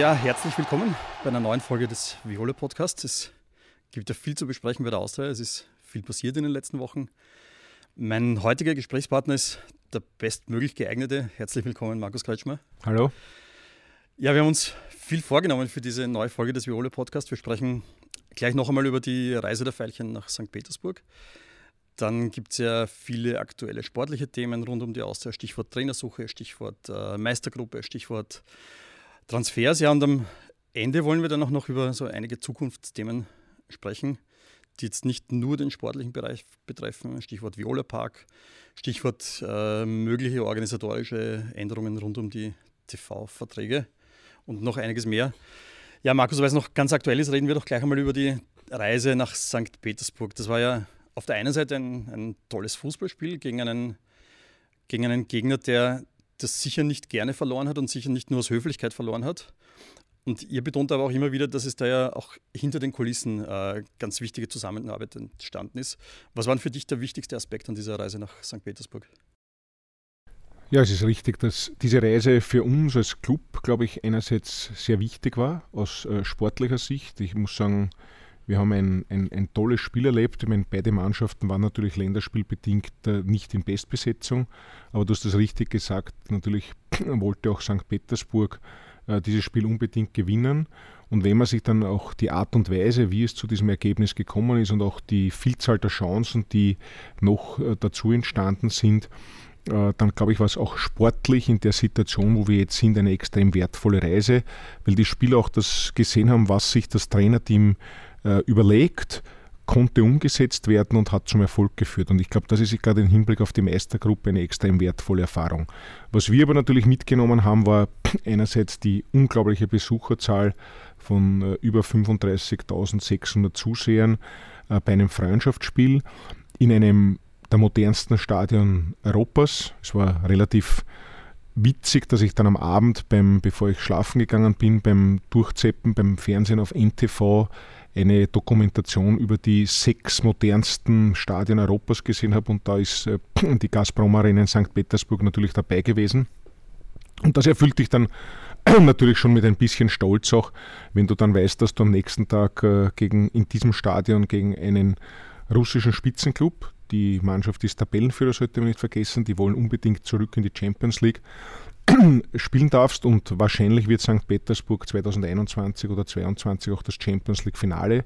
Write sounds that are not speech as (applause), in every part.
Ja, herzlich willkommen bei einer neuen Folge des Viola Podcasts. Es gibt ja viel zu besprechen bei der Austria. Es ist viel passiert in den letzten Wochen. Mein heutiger Gesprächspartner ist der bestmöglich geeignete. Herzlich willkommen, Markus Kretschmer. Hallo. Ja, wir haben uns viel vorgenommen für diese neue Folge des Viola Podcasts. Wir sprechen gleich noch einmal über die Reise der Veilchen nach St. Petersburg. Dann gibt es ja viele aktuelle sportliche Themen rund um die Austria. Stichwort Trainersuche, Stichwort äh, Meistergruppe, Stichwort Transfers, ja, und am Ende wollen wir dann auch noch über so einige Zukunftsthemen sprechen, die jetzt nicht nur den sportlichen Bereich betreffen. Stichwort Viola Park, Stichwort äh, mögliche organisatorische Änderungen rund um die TV-Verträge und noch einiges mehr. Ja, Markus, weil es noch ganz aktuell ist, reden wir doch gleich einmal über die Reise nach St. Petersburg. Das war ja auf der einen Seite ein, ein tolles Fußballspiel gegen einen, gegen einen Gegner, der das sicher nicht gerne verloren hat und sicher nicht nur aus Höflichkeit verloren hat. Und ihr betont aber auch immer wieder, dass es da ja auch hinter den Kulissen äh, ganz wichtige Zusammenarbeit entstanden ist. Was war für dich der wichtigste Aspekt an dieser Reise nach St. Petersburg? Ja, es ist richtig, dass diese Reise für uns als Club, glaube ich, einerseits sehr wichtig war aus äh, sportlicher Sicht. Ich muss sagen, wir haben ein, ein, ein, tolles Spiel erlebt. Ich meine, beide Mannschaften waren natürlich länderspielbedingt äh, nicht in Bestbesetzung, aber du hast das richtig gesagt, natürlich (clears throat) wollte auch St. Petersburg äh, dieses Spiel unbedingt gewinnen. Und wenn man sich dann auch die Art und Weise, wie es zu diesem Ergebnis gekommen ist und auch die Vielzahl der Chancen, die noch äh, dazu entstanden sind, dann glaube ich, war es auch sportlich in der Situation, wo wir jetzt sind, eine extrem wertvolle Reise, weil die Spieler auch das gesehen haben, was sich das Trainerteam überlegt, konnte umgesetzt werden und hat zum Erfolg geführt. Und ich glaube, das ist gerade im Hinblick auf die Meistergruppe eine extrem wertvolle Erfahrung. Was wir aber natürlich mitgenommen haben, war (clears throat) einerseits die unglaubliche Besucherzahl von äh, über 35.600 Zusehern äh, bei einem Freundschaftsspiel in einem der modernsten Stadion Europas. Es war relativ witzig, dass ich dann am Abend, beim, bevor ich schlafen gegangen bin, beim Durchzeppen, beim Fernsehen auf NTV eine Dokumentation über die sechs modernsten Stadien Europas gesehen habe und da ist äh, die Gazprom Arena in St. Petersburg natürlich dabei gewesen. Und das erfüllt dich dann (clears throat) natürlich schon mit ein bisschen Stolz auch, wenn du dann weißt, dass du am nächsten Tag äh, gegen, in diesem Stadion gegen einen russischen Spitzenclub, die Mannschaft ist Tabellenführer, sollte man nicht vergessen, die wollen unbedingt zurück in die Champions League, (clears throat) spielen darfst und wahrscheinlich wird St. Petersburg 2021 oder 2022 auch das Champions League Finale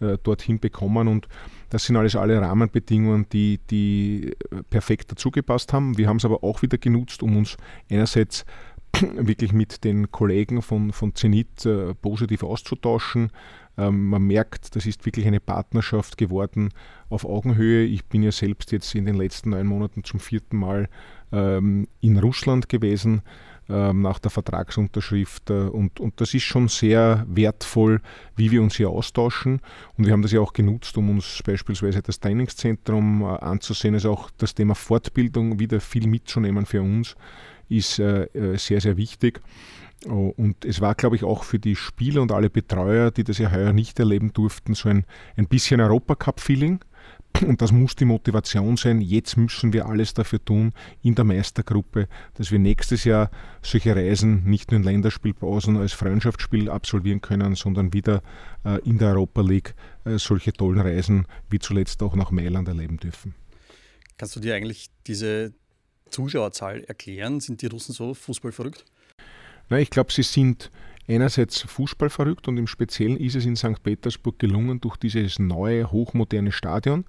äh, dorthin bekommen und das sind alles alle Rahmenbedingungen, die, die äh, perfekt dazugepasst haben. Wir haben es aber auch wieder genutzt, um uns einerseits (clears throat) wirklich mit den Kollegen von, von Zenit äh, positiv auszutauschen. Ähm, man merkt, das ist wirklich eine Partnerschaft geworden auf Augenhöhe. Ich bin ja selbst jetzt in den letzten neun Monaten zum vierten Mal ähm, in Russland gewesen ähm, nach der Vertragsunterschrift. Äh, und, und das ist schon sehr wertvoll, wie wir uns hier austauschen. Und wir haben das ja auch genutzt, um uns beispielsweise das Trainingszentrum äh, anzusehen. Also auch das Thema Fortbildung wieder viel mitzunehmen für uns ist äh, sehr, sehr wichtig. Oh, und es war, glaube ich, auch für die Spieler und alle Betreuer, die das ja heuer nicht erleben durften, so ein, ein bisschen Europacup-Feeling. Und das muss die Motivation sein. Jetzt müssen wir alles dafür tun in der Meistergruppe, dass wir nächstes Jahr solche Reisen nicht nur in Länderspielpausen als Freundschaftsspiel absolvieren können, sondern wieder äh, in der Europa League äh, solche tollen Reisen wie zuletzt auch nach Mailand erleben dürfen. Kannst du dir eigentlich diese Zuschauerzahl erklären? Sind die Russen so fußballverrückt? Na, ich glaube, sie sind einerseits Fußball verrückt und im Speziellen ist es in St. Petersburg gelungen, durch dieses neue, hochmoderne Stadion,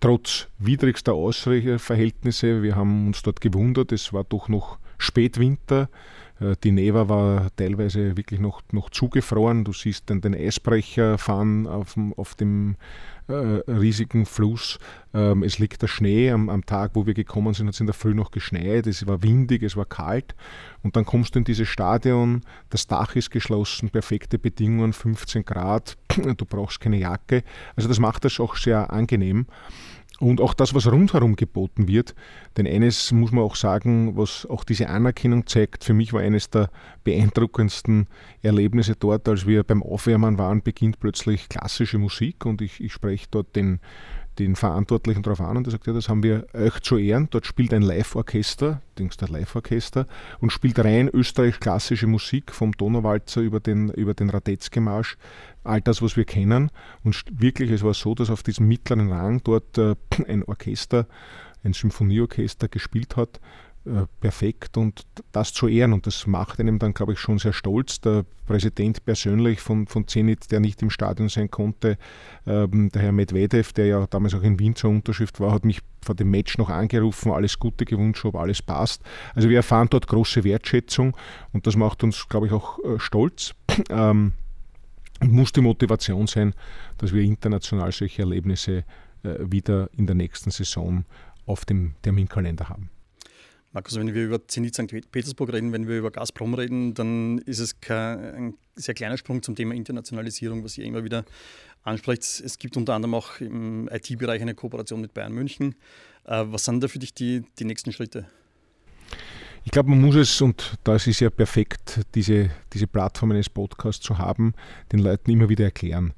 trotz widrigster Ausreicherverhältnisse, wir haben uns dort gewundert, es war doch noch Spätwinter, die Neva war teilweise wirklich noch, noch zugefroren. Du siehst dann den Eisbrecher fahren auf dem, auf dem äh, riesigen Fluss. Ähm, es liegt der Schnee. Am, am, Tag, wo wir gekommen sind, hat es in der Früh noch geschneit. Es war windig, es war kalt. Und dann kommst du in dieses Stadion. Das Dach ist geschlossen, perfekte Bedingungen, 15 Grad. Du brauchst keine Jacke. Also das macht das auch sehr angenehm. Und auch das, was rundherum geboten wird. Denn eines muss man auch sagen, was auch diese Anerkennung zeigt, für mich war eines der beeindruckendsten Erlebnisse dort, als wir beim Aufwärmen waren, beginnt plötzlich klassische Musik und ich, ich spreche dort den, den Verantwortlichen darauf an und der sagt, ja, das haben wir euch zu ehren. Dort spielt ein Live-Orchester, denkst du, Live-Orchester, und spielt rein österreichisch-klassische Musik vom Donauwalzer über den, über den Radetzky-Marsch, all das, was wir kennen. Und wirklich, es war so, dass auf diesem mittleren Rang dort äh, (clears throat) ein Orchester, ein Symphonieorchester gespielt hat, äh, perfekt und das zu ehren. Und das macht einem dann, glaube ich, schon sehr stolz. Der Präsident persönlich von, von Zenit, der nicht im Stadion sein konnte, ähm, der Herr Medvedev, der ja damals auch in Wien zur Unterschrift war, hat mich vor dem Match noch angerufen, alles Gute gewünscht, ob alles passt. Also wir erfahren dort große Wertschätzung und das macht uns, glaube ich, auch äh, stolz. (clears throat) Ähm, muss die Motivation sein, dass wir international solche Erlebnisse äh, wieder in der nächsten Saison auf dem Terminkalender haben. Markus, wenn wir über Zenit St. Petersburg reden, wenn wir über Gazprom reden, dann ist es ein sehr kleiner Sprung zum Thema Internationalisierung, was ihr immer wieder anspricht. Es gibt unter anderem auch im IT-Bereich eine Kooperation mit Bayern München. Äh, was sind da für dich die, die nächsten Schritte? Ich glaube, man muss es, und da ist es ja perfekt, diese, diese Plattform eines Podcasts zu haben, den Leuten immer wieder erklären.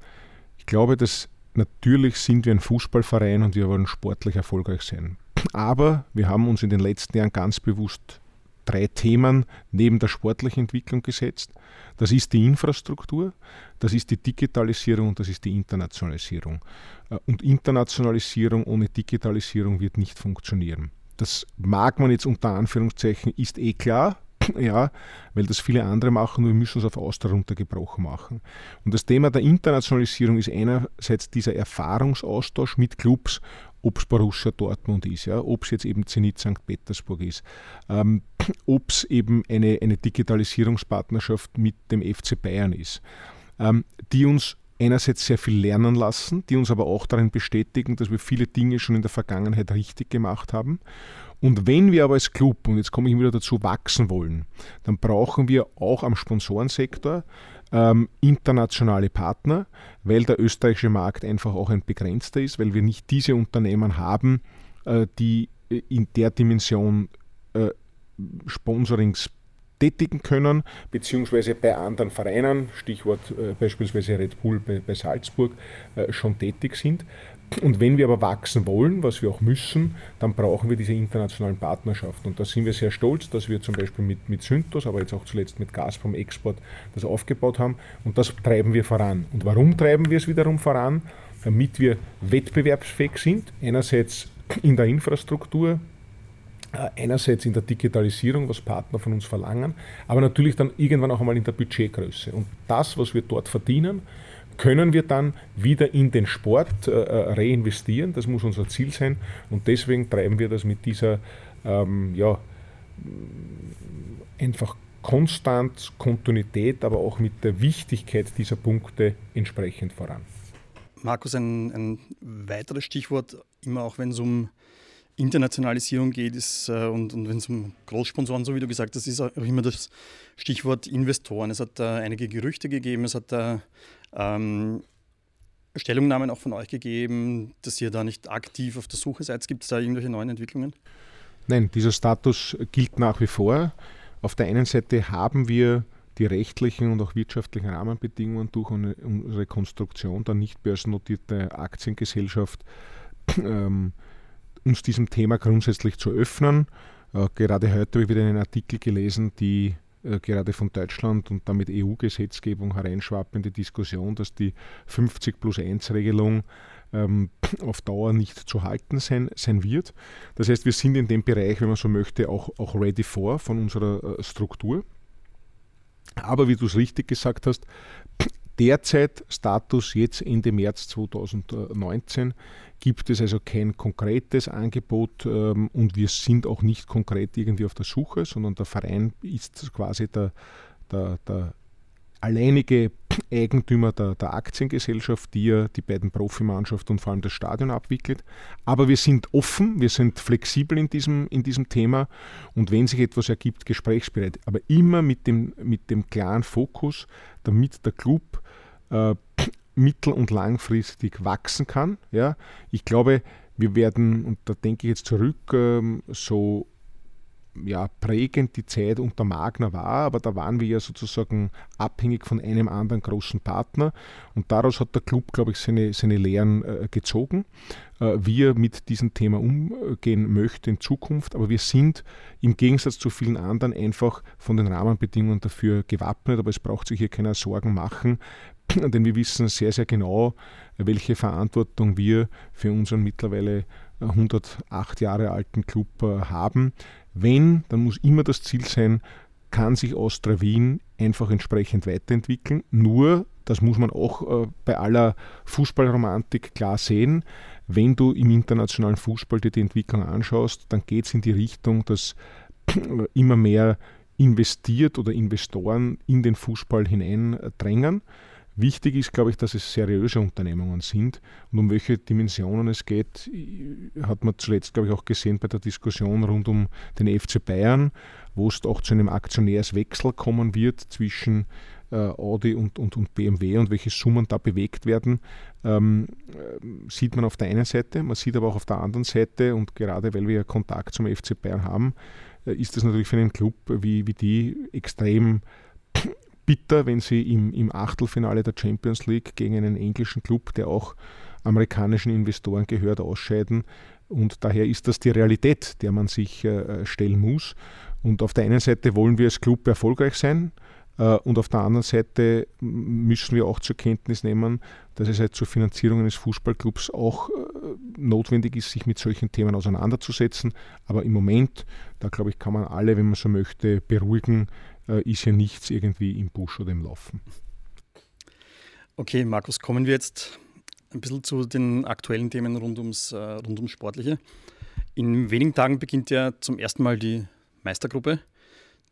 Ich glaube, dass natürlich sind wir ein Fußballverein und wir wollen sportlich erfolgreich sein. Aber wir haben uns in den letzten Jahren ganz bewusst drei Themen neben der sportlichen Entwicklung gesetzt. Das ist die Infrastruktur, das ist die Digitalisierung und das ist die Internationalisierung. Äh, und Internationalisierung ohne Digitalisierung wird nicht funktionieren. Das mag man jetzt unter Anführungszeichen, ist eh klar, (clears throat) ja, weil das viele andere machen, wir müssen es auf Austria runtergebrochen machen. Und das Thema der Internationalisierung ist einerseits dieser Erfahrungsaustausch mit Clubs, ob es Borussia Dortmund ist, ja, ob es jetzt eben Zenit St. Petersburg ist, ähm, (clears throat) ob es eben eine, eine Digitalisierungspartnerschaft mit dem FC Bayern ist, ähm, die uns einerseits sehr viel lernen lassen, die uns aber auch darin bestätigen, dass wir viele Dinge schon in der Vergangenheit richtig gemacht haben. Und wenn wir aber als Club, und jetzt komme ich wieder dazu, wachsen wollen, dann brauchen wir auch am Sponsorensektor ähm, internationale Partner, weil der österreichische Markt einfach auch ein begrenzter ist, weil wir nicht diese Unternehmen haben, äh, die in der Dimension äh, Sponsorings tätigen können, beziehungsweise bei anderen Vereinen, Stichwort äh, beispielsweise Red Bull bei, bei Salzburg, äh, schon tätig sind. Und wenn wir aber wachsen wollen, was wir auch müssen, dann brauchen wir diese internationalen Partnerschaften. Und da sind wir sehr stolz, dass wir zum Beispiel mit, mit Synthos, aber jetzt auch zuletzt mit Gazprom Export das aufgebaut haben. Und das treiben wir voran. Und warum treiben wir es wiederum voran? Damit wir wettbewerbsfähig sind. Einerseits in der Infrastruktur, einerseits in der Digitalisierung, was Partner von uns verlangen, aber natürlich dann irgendwann auch einmal in der Budgetgröße. Und das, was wir dort verdienen, können wir dann wieder in den Sport äh, äh, reinvestieren. Das muss unser Ziel sein und deswegen treiben wir das mit dieser ähm, ja, einfach Konstant, Kontinuität, aber auch mit der Wichtigkeit dieser Punkte entsprechend voran. Markus, ein, ein weiteres Stichwort, immer auch wenn es um Internationalisierung geht ist, äh, und, und wenn es um Großsponsoren, so wie du gesagt hast, ist auch immer das Stichwort Investoren. Es hat da einige Gerüchte gegeben, es hat da ähm, Stellungnahmen auch von euch gegeben, dass ihr da nicht aktiv auf der Suche seid. Gibt es da irgendwelche neuen Entwicklungen? Nein, dieser Status gilt nach wie vor. Auf der einen Seite haben wir die rechtlichen und auch wirtschaftlichen Rahmenbedingungen durch unsere Konstruktion der nicht börsennotierte Aktiengesellschaft ähm, uns diesem Thema grundsätzlich zu öffnen. Äh, gerade heute habe ich wieder einen Artikel gelesen, die äh, gerade von Deutschland und damit EU-Gesetzgebung hereinschwappende Diskussion, dass die 50 plus 1 Regelung ähm, (clears throat) auf Dauer nicht zu halten sein, sein wird. Das heißt, wir sind in dem Bereich, wenn man so möchte, auch, auch ready for von unserer äh, Struktur. Aber wie du es richtig gesagt hast, derzeit Status jetzt Ende März 2019 gibt es also kein konkretes Angebot ähm, und wir sind auch nicht konkret irgendwie auf der Suche, sondern der Verein ist quasi der, der, der alleinige Eigentümer der, der, Aktiengesellschaft, die ja die beiden Profimannschaften und vor allem das Stadion abwickelt. Aber wir sind offen, wir sind flexibel in diesem, in diesem Thema und wenn sich etwas ergibt, gesprächsbereit. Aber immer mit dem, mit dem klaren Fokus, damit der Club äh, mittel- und langfristig wachsen kann. Ja. Ich glaube, wir werden, und da denke ich jetzt zurück, ähm, so ja, prägend die Zeit unter Magna war, aber da waren wir ja sozusagen abhängig von einem anderen großen Partner und daraus hat der Club, glaube ich, seine, seine Lehren äh, gezogen, äh, wie er mit diesem Thema umgehen möchte in Zukunft, aber wir sind im Gegensatz zu vielen anderen einfach von den Rahmenbedingungen dafür gewappnet, aber es braucht sich hier keiner Sorgen machen, (clears throat) denn wir wissen sehr, sehr genau, welche Verantwortung wir für unseren mittlerweile 108 Jahre alten Club äh, haben. Wenn, dann muss immer das Ziel sein, kann sich Austria Wien einfach entsprechend weiterentwickeln. Nur, das muss man auch äh, bei aller Fußballromantik klar sehen, wenn du im internationalen Fußball dir die Entwicklung anschaust, dann geht es in die Richtung, dass (clears throat) immer mehr investiert oder Investoren in den Fußball hineindrängen. Wichtig ist, glaube ich, dass es seriöse Unternehmungen sind. Und um welche Dimensionen es geht, hat man zuletzt, glaube ich, auch gesehen bei der Diskussion rund um den FC Bayern, wo es auch zu einem Aktionärswechsel kommen wird zwischen äh, Audi und, und, und BMW und welche Summen da bewegt werden, ähm, äh, sieht man auf der einen Seite. Man sieht aber auch auf der anderen Seite, und gerade weil wir ja Kontakt zum FC Bayern haben, äh, ist das natürlich für einen Club wie, wie die extrem bitter, wenn sie im, im Achtelfinale der Champions League gegen einen englischen Club, der auch amerikanischen Investoren gehört, ausscheiden. Und daher ist das die Realität, der man sich äh, stellen muss. Und auf der einen Seite wollen wir als Club erfolgreich sein. Äh, und auf der anderen Seite müssen wir auch zur Kenntnis nehmen, dass es halt zur Finanzierung eines Fußballclubs auch äh, notwendig ist, sich mit solchen Themen auseinanderzusetzen. Aber im Moment, da glaube ich, kann man alle, wenn man so möchte, beruhigen, äh, ist ja nichts irgendwie im Busch oder im Laufen. Okay, Markus, kommen wir jetzt ein bisschen zu den aktuellen Themen rund ums, äh, rund ums Sportliche. In wenigen Tagen beginnt ja zum ersten Mal die Meistergruppe.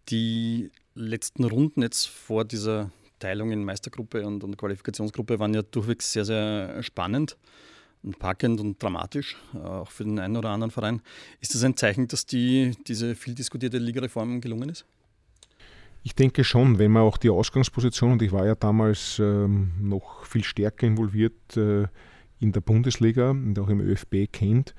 Die letzten Runden jetzt vor dieser Teilung in Meistergruppe und, und Qualifikationsgruppe waren ja durchwegs sehr, sehr spannend und packend und dramatisch, äh, auch für den einen oder anderen Verein. Ist das ein Zeichen, dass die, diese viel diskutierte Ligareform gelungen ist? Ich denke schon, wenn man auch die Ausgangsposition, und ich war ja damals ähm, noch viel stärker involviert äh, in der Bundesliga und auch im ÖFB kennt,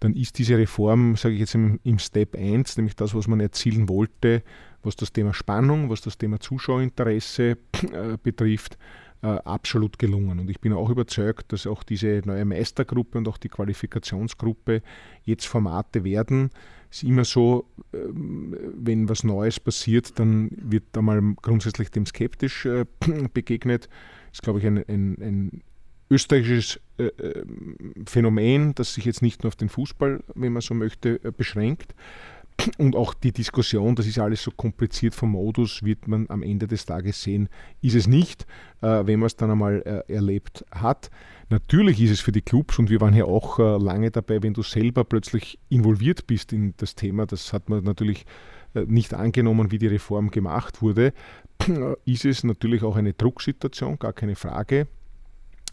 dann ist diese Reform, sage ich jetzt im, im, Step 1, nämlich das, was man erzielen wollte, was das Thema Spannung, was das Thema Zuschauerinteresse äh, betrifft, äh, absolut gelungen. Und ich bin auch überzeugt, dass auch diese neue Meistergruppe und auch die Qualifikationsgruppe jetzt Formate werden, ist immer so, ähm, wenn was Neues passiert, dann wird einmal grundsätzlich dem skeptisch äh, (clears throat) begegnet. Das ist, glaube ich, ein, ein, ein österreichisches äh, ähm, Phänomen, das sich jetzt nicht nur auf den Fußball, wenn man so möchte, äh, beschränkt. Und auch die Diskussion, das ist alles so kompliziert vom Modus, wird man am Ende des Tages sehen, ist es nicht, wenn man es dann einmal erlebt hat. Natürlich ist es für die Clubs, und wir waren ja auch äh, lange dabei, wenn du selber plötzlich involviert bist in das Thema, das hat man natürlich äh, nicht angenommen, wie die Reform gemacht wurde, ist es natürlich auch eine Drucksituation, gar keine Frage.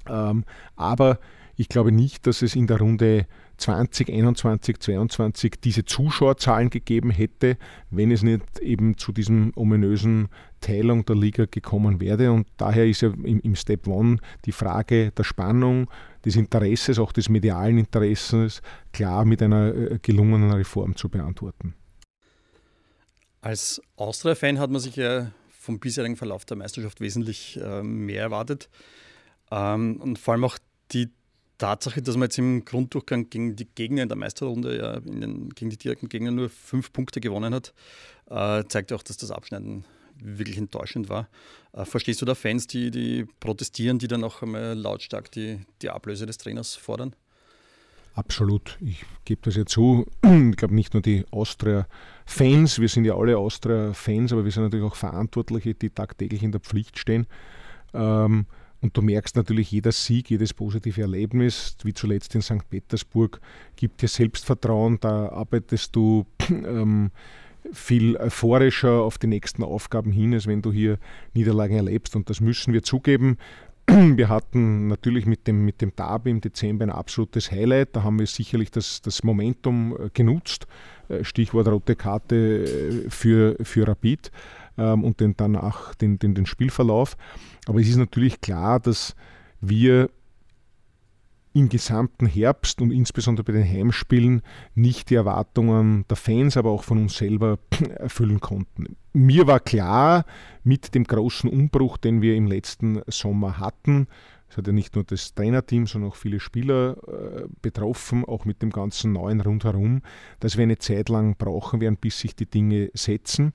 Ähm, aber ich glaube nicht, dass es in der Runde 2021, 2022 diese Zuschauerzahlen gegeben hätte, wenn es nicht eben zu diesem ominösen Teilung der Liga gekommen wäre. Und daher ist ja im, im Step One die Frage der Spannung, des Interesses, auch des medialen Interesses, klar mit einer äh, gelungenen Reform zu beantworten. Als Austria-Fan hat man sich ja vom bisherigen Verlauf der Meisterschaft wesentlich äh, mehr erwartet. Ähm, und vor allem auch die Tatsache, dass man jetzt im Grunddurchgang gegen die Gegner in der Meisterrunde, ja, den, gegen die direkten Gegner nur fünf Punkte gewonnen hat, äh, zeigt auch, dass das Abschneiden wirklich enttäuschend war. Äh, verstehst du da Fans, die, die protestieren, die dann auch einmal lautstark die, die Ablöse des Trainers fordern? Absolut. Ich gebe das ja zu. Ich glaube nicht nur die Austria-Fans, wir sind ja alle Austria-Fans, aber wir sind natürlich auch Verantwortliche, die tagtäglich in der Pflicht stehen. Ähm, und du merkst natürlich, jeder Sieg, jedes positive Erlebnis, wie zuletzt in St. Petersburg, gibt dir Selbstvertrauen, da arbeitest du (clears throat) ähm, viel euphorischer auf die nächsten Aufgaben hin, als wenn du hier Niederlagen erlebst. Und das müssen wir zugeben. (clears throat) Wir hatten natürlich mit dem, mit dem Derby im Dezember ein absolutes Highlight. Da haben wir sicherlich das, das Momentum äh, genutzt. Äh, Stichwort rote Karte äh, für, für Rapid ähm, und den, danach den, den, den Spielverlauf. Aber es ist natürlich klar, dass wir im gesamten Herbst und insbesondere bei den Heimspielen nicht die Erwartungen der Fans, aber auch von uns selber (clears throat) erfüllen konnten. Mir war klar, mit dem großen Umbruch, den wir im letzten Sommer hatten, es hat ja nicht nur das Trainerteam, sondern auch viele Spieler äh, betroffen, auch mit dem ganzen Neuen rundherum, dass wir eine Zeit lang brauchen werden, bis sich die Dinge setzen.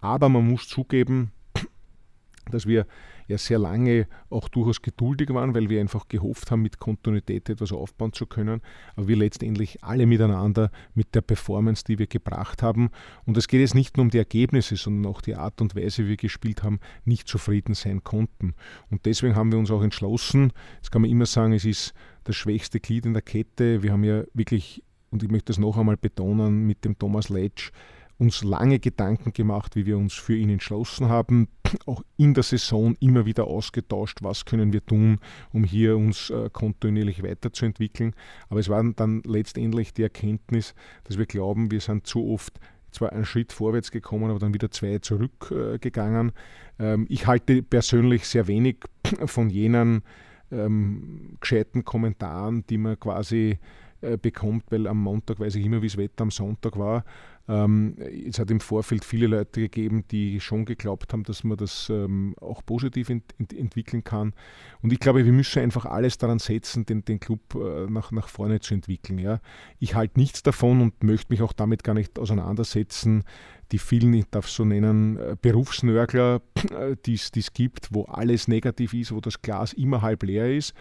Aber man muss zugeben, (clears throat) dass wir ja sehr lange auch durchaus geduldig waren, weil wir einfach gehofft haben, mit Kontinuität etwas aufbauen zu können. Aber wir letztendlich alle miteinander mit der Performance, die wir gebracht haben. Und es geht jetzt nicht nur um die Ergebnisse, sondern auch die Art und Weise, wie wir gespielt haben, nicht zufrieden sein konnten. Und deswegen haben wir uns auch entschlossen, jetzt kann man immer sagen, es ist das schwächste Glied in der Kette. Wir haben ja wirklich, und ich möchte das noch einmal betonen, mit dem Thomas Letsch, uns lange Gedanken gemacht, wie wir uns für ihn entschlossen haben, auch in der Saison immer wieder ausgetauscht, was können wir tun, um hier uns äh, kontinuierlich weiterzuentwickeln. Aber es war dann letztendlich die Erkenntnis, dass wir glauben, wir sind zu oft zwar einen Schritt vorwärts gekommen, aber dann wieder zwei zurückgegangen. Ähm, ich halte persönlich sehr wenig von jenen ähm, gescheiten Kommentaren, die man quasi äh, bekommt, weil am Montag weiß ich immer, wie das Wetter am Sonntag war. Ähm, es hat im Vorfeld viele Leute gegeben, die schon geglaubt haben, dass man das ähm, auch positiv ent ent entwickeln kann. Und ich glaube, wir müssen einfach alles daran setzen, den, den Club äh, nach, nach vorne zu entwickeln. Ja. Ich halte nichts davon und möchte mich auch damit gar nicht auseinandersetzen, die vielen, ich darf es so nennen, äh, Berufsnörgler, äh, die es gibt, wo alles negativ ist, wo das Glas immer halb leer ist.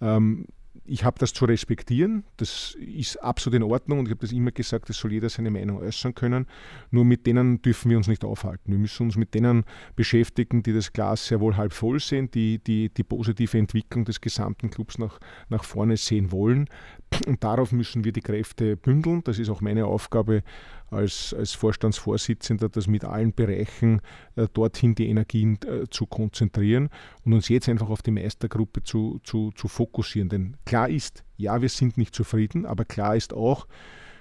Ähm, ich habe das zu respektieren, das ist absolut in Ordnung und ich habe das immer gesagt, es soll jeder seine Meinung äußern können. Nur mit denen dürfen wir uns nicht aufhalten. Wir müssen uns mit denen beschäftigen, die das Glas sehr wohl halb voll sehen, die die, die positive Entwicklung des gesamten Clubs nach, nach vorne sehen wollen. Und darauf müssen wir die Kräfte bündeln. Das ist auch meine Aufgabe als, als Vorstandsvorsitzender, das mit allen Bereichen äh, dorthin die Energien äh, zu konzentrieren und uns jetzt einfach auf die Meistergruppe zu, zu, zu fokussieren. Denn klar ist, ja, wir sind nicht zufrieden, aber klar ist auch,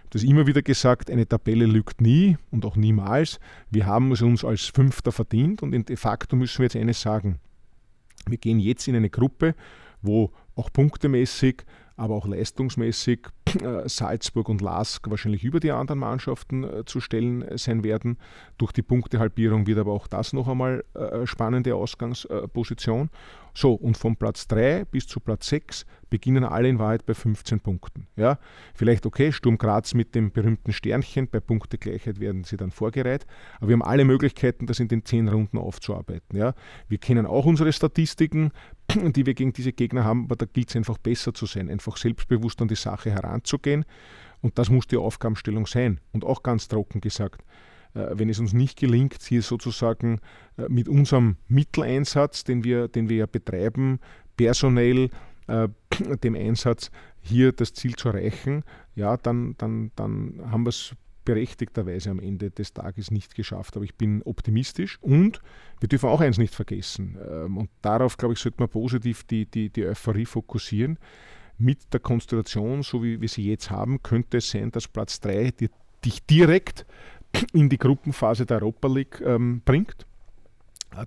das immer wieder gesagt, eine Tabelle lügt nie und auch niemals. Wir haben es uns als Fünfter verdient und de facto müssen wir jetzt eines sagen. Wir gehen jetzt in eine Gruppe, wo auch punktemäßig aber auch leistungsmäßig äh, Salzburg und Lask wahrscheinlich über die anderen Mannschaften äh, zu stellen äh, sein werden. Durch die Punktehalbierung wird aber auch das noch einmal spannende Ausgangsposition. So, und von Platz 3 bis zu Platz 6 beginnen alle in Wahrheit bei 15 Punkten. Ja, vielleicht okay, Sturm Graz mit dem berühmten Sternchen, bei Punktegleichheit werden sie dann vorgereiht, aber wir haben alle Möglichkeiten, das in den 10 Runden aufzuarbeiten. Ja, wir kennen auch unsere Statistiken, die wir gegen diese Gegner haben, aber da gilt es einfach besser zu sein, einfach selbstbewusst an die Sache heranzugehen und das muss die Aufgabenstellung sein. Und auch ganz trocken gesagt, wenn es uns nicht gelingt, hier sozusagen äh, mit unserem Mitteleinsatz, den wir, den wir ja betreiben, personell äh, (clears throat) dem Einsatz hier das Ziel zu erreichen, ja, dann, dann, dann haben wir es berechtigterweise am Ende des Tages nicht geschafft. Aber ich bin optimistisch und wir dürfen auch eins nicht vergessen. Ähm, und darauf, glaube ich, sollte man positiv die, die, die Euphorie fokussieren. Mit der Konstellation, so wie wir sie jetzt haben, könnte es sein, dass Platz 3 dich direkt in die Gruppenphase der Europa League ähm, bringt.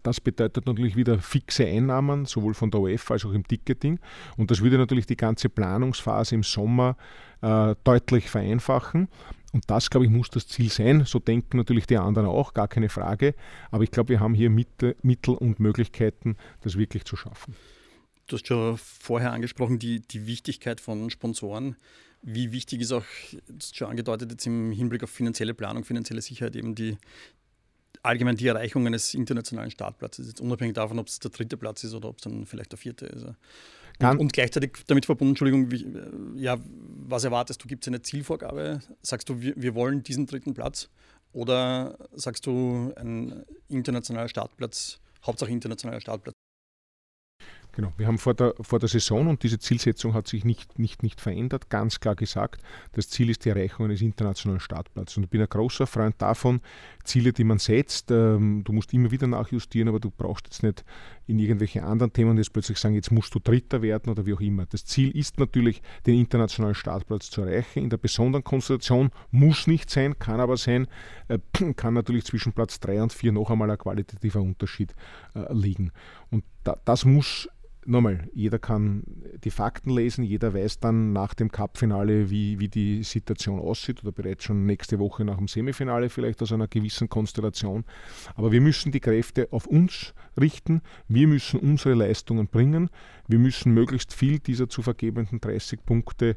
Das bedeutet natürlich wieder fixe Einnahmen, sowohl von der UEFA als auch im Ticketing. Und das würde natürlich die ganze Planungsphase im Sommer äh, deutlich vereinfachen. Und das, glaube ich, muss das Ziel sein. So denken natürlich die anderen auch, gar keine Frage. Aber ich glaube, wir haben hier Mittel und Möglichkeiten, das wirklich zu schaffen. Du hast schon vorher angesprochen, die, die Wichtigkeit von Sponsoren. Wie wichtig ist auch, schon angedeutet, jetzt im Hinblick auf finanzielle Planung, finanzielle Sicherheit eben die, allgemein die Erreichung eines internationalen Startplatzes, jetzt unabhängig davon, ob es der dritte Platz ist oder ob es dann vielleicht der vierte ist. Und, und, gleichzeitig damit verbunden, Entschuldigung, wie, ja, was erwartest du? Gibt es eine Zielvorgabe? Sagst du, wir, wir wollen diesen dritten Platz? Oder sagst du, ein internationaler Startplatz, Hauptsache internationaler Startplatz? Genau, wir haben vor der, vor der Saison und diese Zielsetzung hat sich nicht, nicht, nicht verändert, ganz klar gesagt, das Ziel ist die Erreichung eines internationalen Startplatzes. Und ich bin ein großer Freund davon, Ziele, die man setzt, ähm, du musst immer wieder nachjustieren, aber du brauchst jetzt nicht in irgendwelche anderen Themen jetzt plötzlich sagen, jetzt musst du Dritter werden oder wie auch immer. Das Ziel ist natürlich, den internationalen Startplatz zu erreichen. In der besonderen Konstellation muss nicht sein, kann aber sein, äh, (clears throat) kann natürlich zwischen Platz 3 und 4 noch einmal ein qualitativer Unterschied äh, liegen. Und da, das muss nochmal, jeder kann die Fakten lesen, jeder weiß dann nach dem Cup-Finale, wie, wie die Situation aussieht oder bereits schon nächste Woche nach dem Semifinale vielleicht aus einer gewissen Konstellation. Aber wir müssen die Kräfte auf uns richten, wir müssen unsere Leistungen bringen, wir müssen möglichst viel dieser zu vergebenden 30 Punkte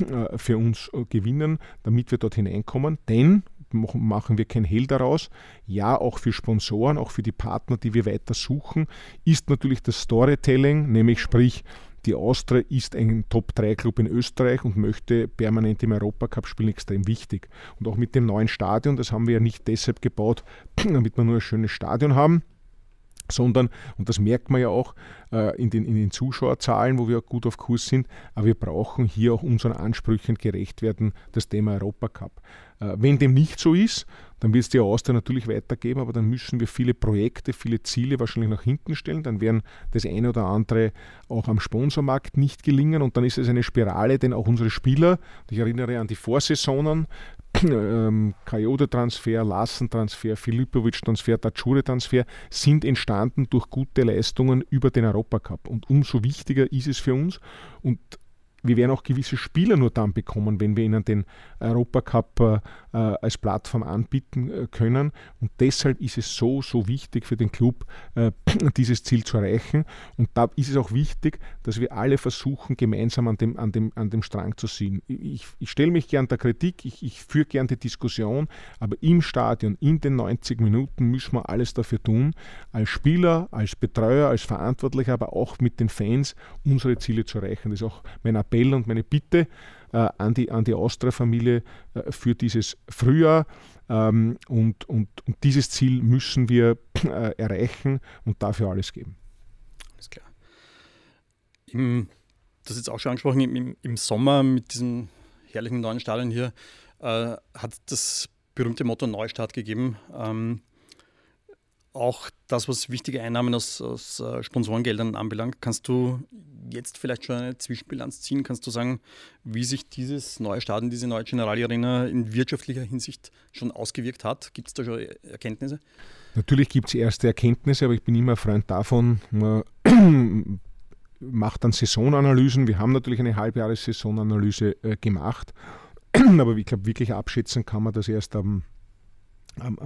äh, für uns äh, gewinnen, damit wir dort hineinkommen. Denn, machen wir kein Hehl daraus. Ja, auch für Sponsoren, auch für die Partner, die wir weiter suchen, ist natürlich das Storytelling, nämlich sprich, die Austria ist ein Top-3-Club in Österreich und möchte permanent im Europacup spielen, extrem wichtig. Und auch mit dem neuen Stadion, das haben wir ja nicht deshalb gebaut, (clears throat) damit wir nur ein schönes Stadion haben, sondern, und das merkt man ja auch äh, in, den, in den Zuschauerzahlen, wo wir gut auf Kurs sind, aber wir brauchen hier auch unseren Ansprüchen gerecht werden, das Thema Europacup. Äh, wenn dem nicht so ist, dann wird es die Austria natürlich weitergeben, aber dann müssen wir viele Projekte, viele Ziele wahrscheinlich nach hinten stellen. Dann werden das eine oder andere auch am Sponsormarkt nicht gelingen und dann ist es eine Spirale, denn auch unsere Spieler, ich erinnere an die Vorsaisonen, ähm, Kajode-Transfer, Lassen-Transfer, Filipovic-Transfer, Tachure-Transfer sind entstanden durch gute Leistungen über den Europacup. Und umso wichtiger ist es für uns und wir werden auch gewisse Spieler nur dann bekommen, wenn wir ihnen den Europacup äh, als Plattform anbieten äh, können. Und deshalb ist es so, so wichtig für den Club, äh, (clears throat) dieses Ziel zu erreichen. Und da ist es auch wichtig, dass wir alle versuchen, gemeinsam an dem, an dem, an dem Strang zu ziehen. Ich, ich stelle mich gern der Kritik, ich, ich führe gern die Diskussion, aber im Stadion, in den 90 Minuten müssen wir alles dafür tun, als Spieler, als Betreuer, als Verantwortlicher, aber auch mit den Fans unsere Ziele zu erreichen. Das ist auch mein Appell und meine Bitte äh, an die, an die Austria-Familie äh, für dieses Frühjahr. Ähm, und, und, und, dieses Ziel müssen wir äh, erreichen und dafür alles geben. Alles klar. Im, das ist jetzt auch schon angesprochen, im, im Sommer mit diesem herrlichen neuen Stadion hier äh, hat das berühmte Motto Neustart gegeben. Ähm, auch das, was wichtige Einnahmen aus, aus äh, Sponsorengeldern anbelangt, kannst du jetzt vielleicht schon eine Zwischenbilanz ziehen? Kannst du sagen, wie sich dieses neue Stadion, diese neue Generali in wirtschaftlicher Hinsicht schon ausgewirkt hat? Gibt es da schon Erkenntnisse? Natürlich gibt es erste Erkenntnisse, aber ich bin immer Freund davon, man (clears throat) macht dann Saisonanalysen. Wir haben natürlich eine Halbjahres-Saisonanalyse äh, gemacht, (clears throat) aber ich glaube, wirklich abschätzen kann man das erst am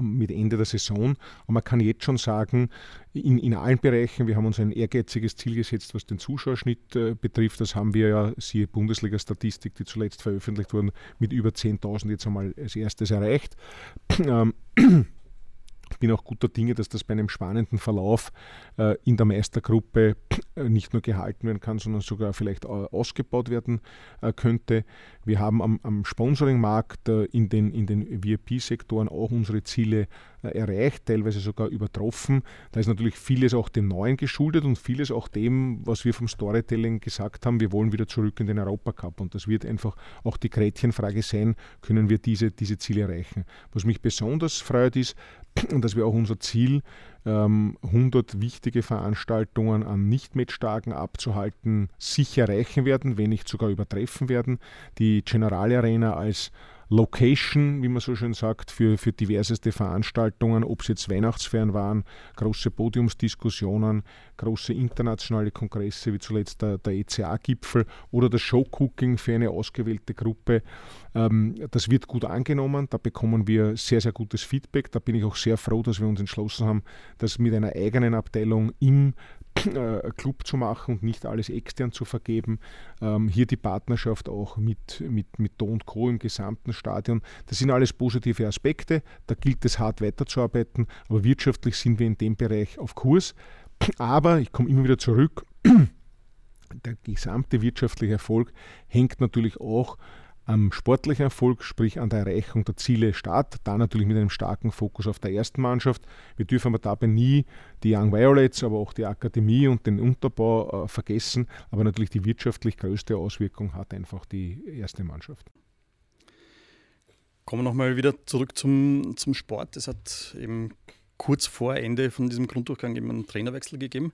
mit Ende der Saison. Und man kann jetzt schon sagen, in, in allen Bereichen, wir haben uns ein ehrgeiziges Ziel gesetzt, was den Zuschauerschnitt äh, betrifft. Das haben wir ja, siehe Bundesliga-Statistik, die zuletzt veröffentlicht wurden, mit über 10.000 jetzt einmal als erstes erreicht. (clears throat) Ähm, ich bin auch guter Dinge, dass das bei einem spannenden Verlauf äh, in der Meistergruppe äh, nicht nur gehalten werden kann, sondern sogar vielleicht äh, ausgebaut werden äh, könnte. Wir haben am, am Sponsoringmarkt äh, in den, in den VIP-Sektoren auch unsere Ziele erreicht, teilweise sogar übertroffen. Da ist natürlich vieles auch dem Neuen geschuldet und vieles auch dem, was wir vom Storytelling gesagt haben, wir wollen wieder zurück in den Europacup. Und das wird einfach auch die Gretchenfrage sein, können wir diese, diese Ziele erreichen. Was mich besonders freut ist, (clears throat) dass wir auch unser Ziel, 100 ähm, wichtige Veranstaltungen an Nicht-Matchtagen abzuhalten, sicher erreichen werden, wenn nicht sogar übertreffen werden. Die General Arena als Location, wie man so schön sagt, für, für diverseste Veranstaltungen, ob es jetzt Weihnachtsfeiern waren, große Podiumsdiskussionen, große internationale Kongresse, wie zuletzt der, der ECA-Gipfel oder das Showcooking für eine ausgewählte Gruppe. Ähm, das wird gut angenommen, da bekommen wir sehr, sehr gutes Feedback. Da bin ich auch sehr froh, dass wir uns entschlossen haben, das mit einer eigenen Abteilung im äh, Club zu machen und nicht alles extern zu vergeben. Ähm, hier die Partnerschaft auch mit, mit, mit Do und Co. im gesamten Stadion. Das sind alles positive Aspekte. Da gilt es hart weiterzuarbeiten, aber wirtschaftlich sind wir in dem Bereich auf Kurs. Aber ich komme immer wieder zurück. (clears throat) Der gesamte wirtschaftliche Erfolg hängt natürlich auch am sportlichen Erfolg, sprich an der Erreichung der Ziele statt. Da natürlich mit einem starken Fokus auf der ersten Mannschaft. Wir dürfen aber dabei nie die Young Violets, aber auch die Akademie und den Unterbau äh, vergessen. Aber natürlich die wirtschaftlich größte Auswirkung hat einfach die erste Mannschaft. Kommen wir nochmal wieder zurück zum, zum Sport. Es hat eben kurz vor Ende von diesem Grunddurchgang eben einen Trainerwechsel gegeben.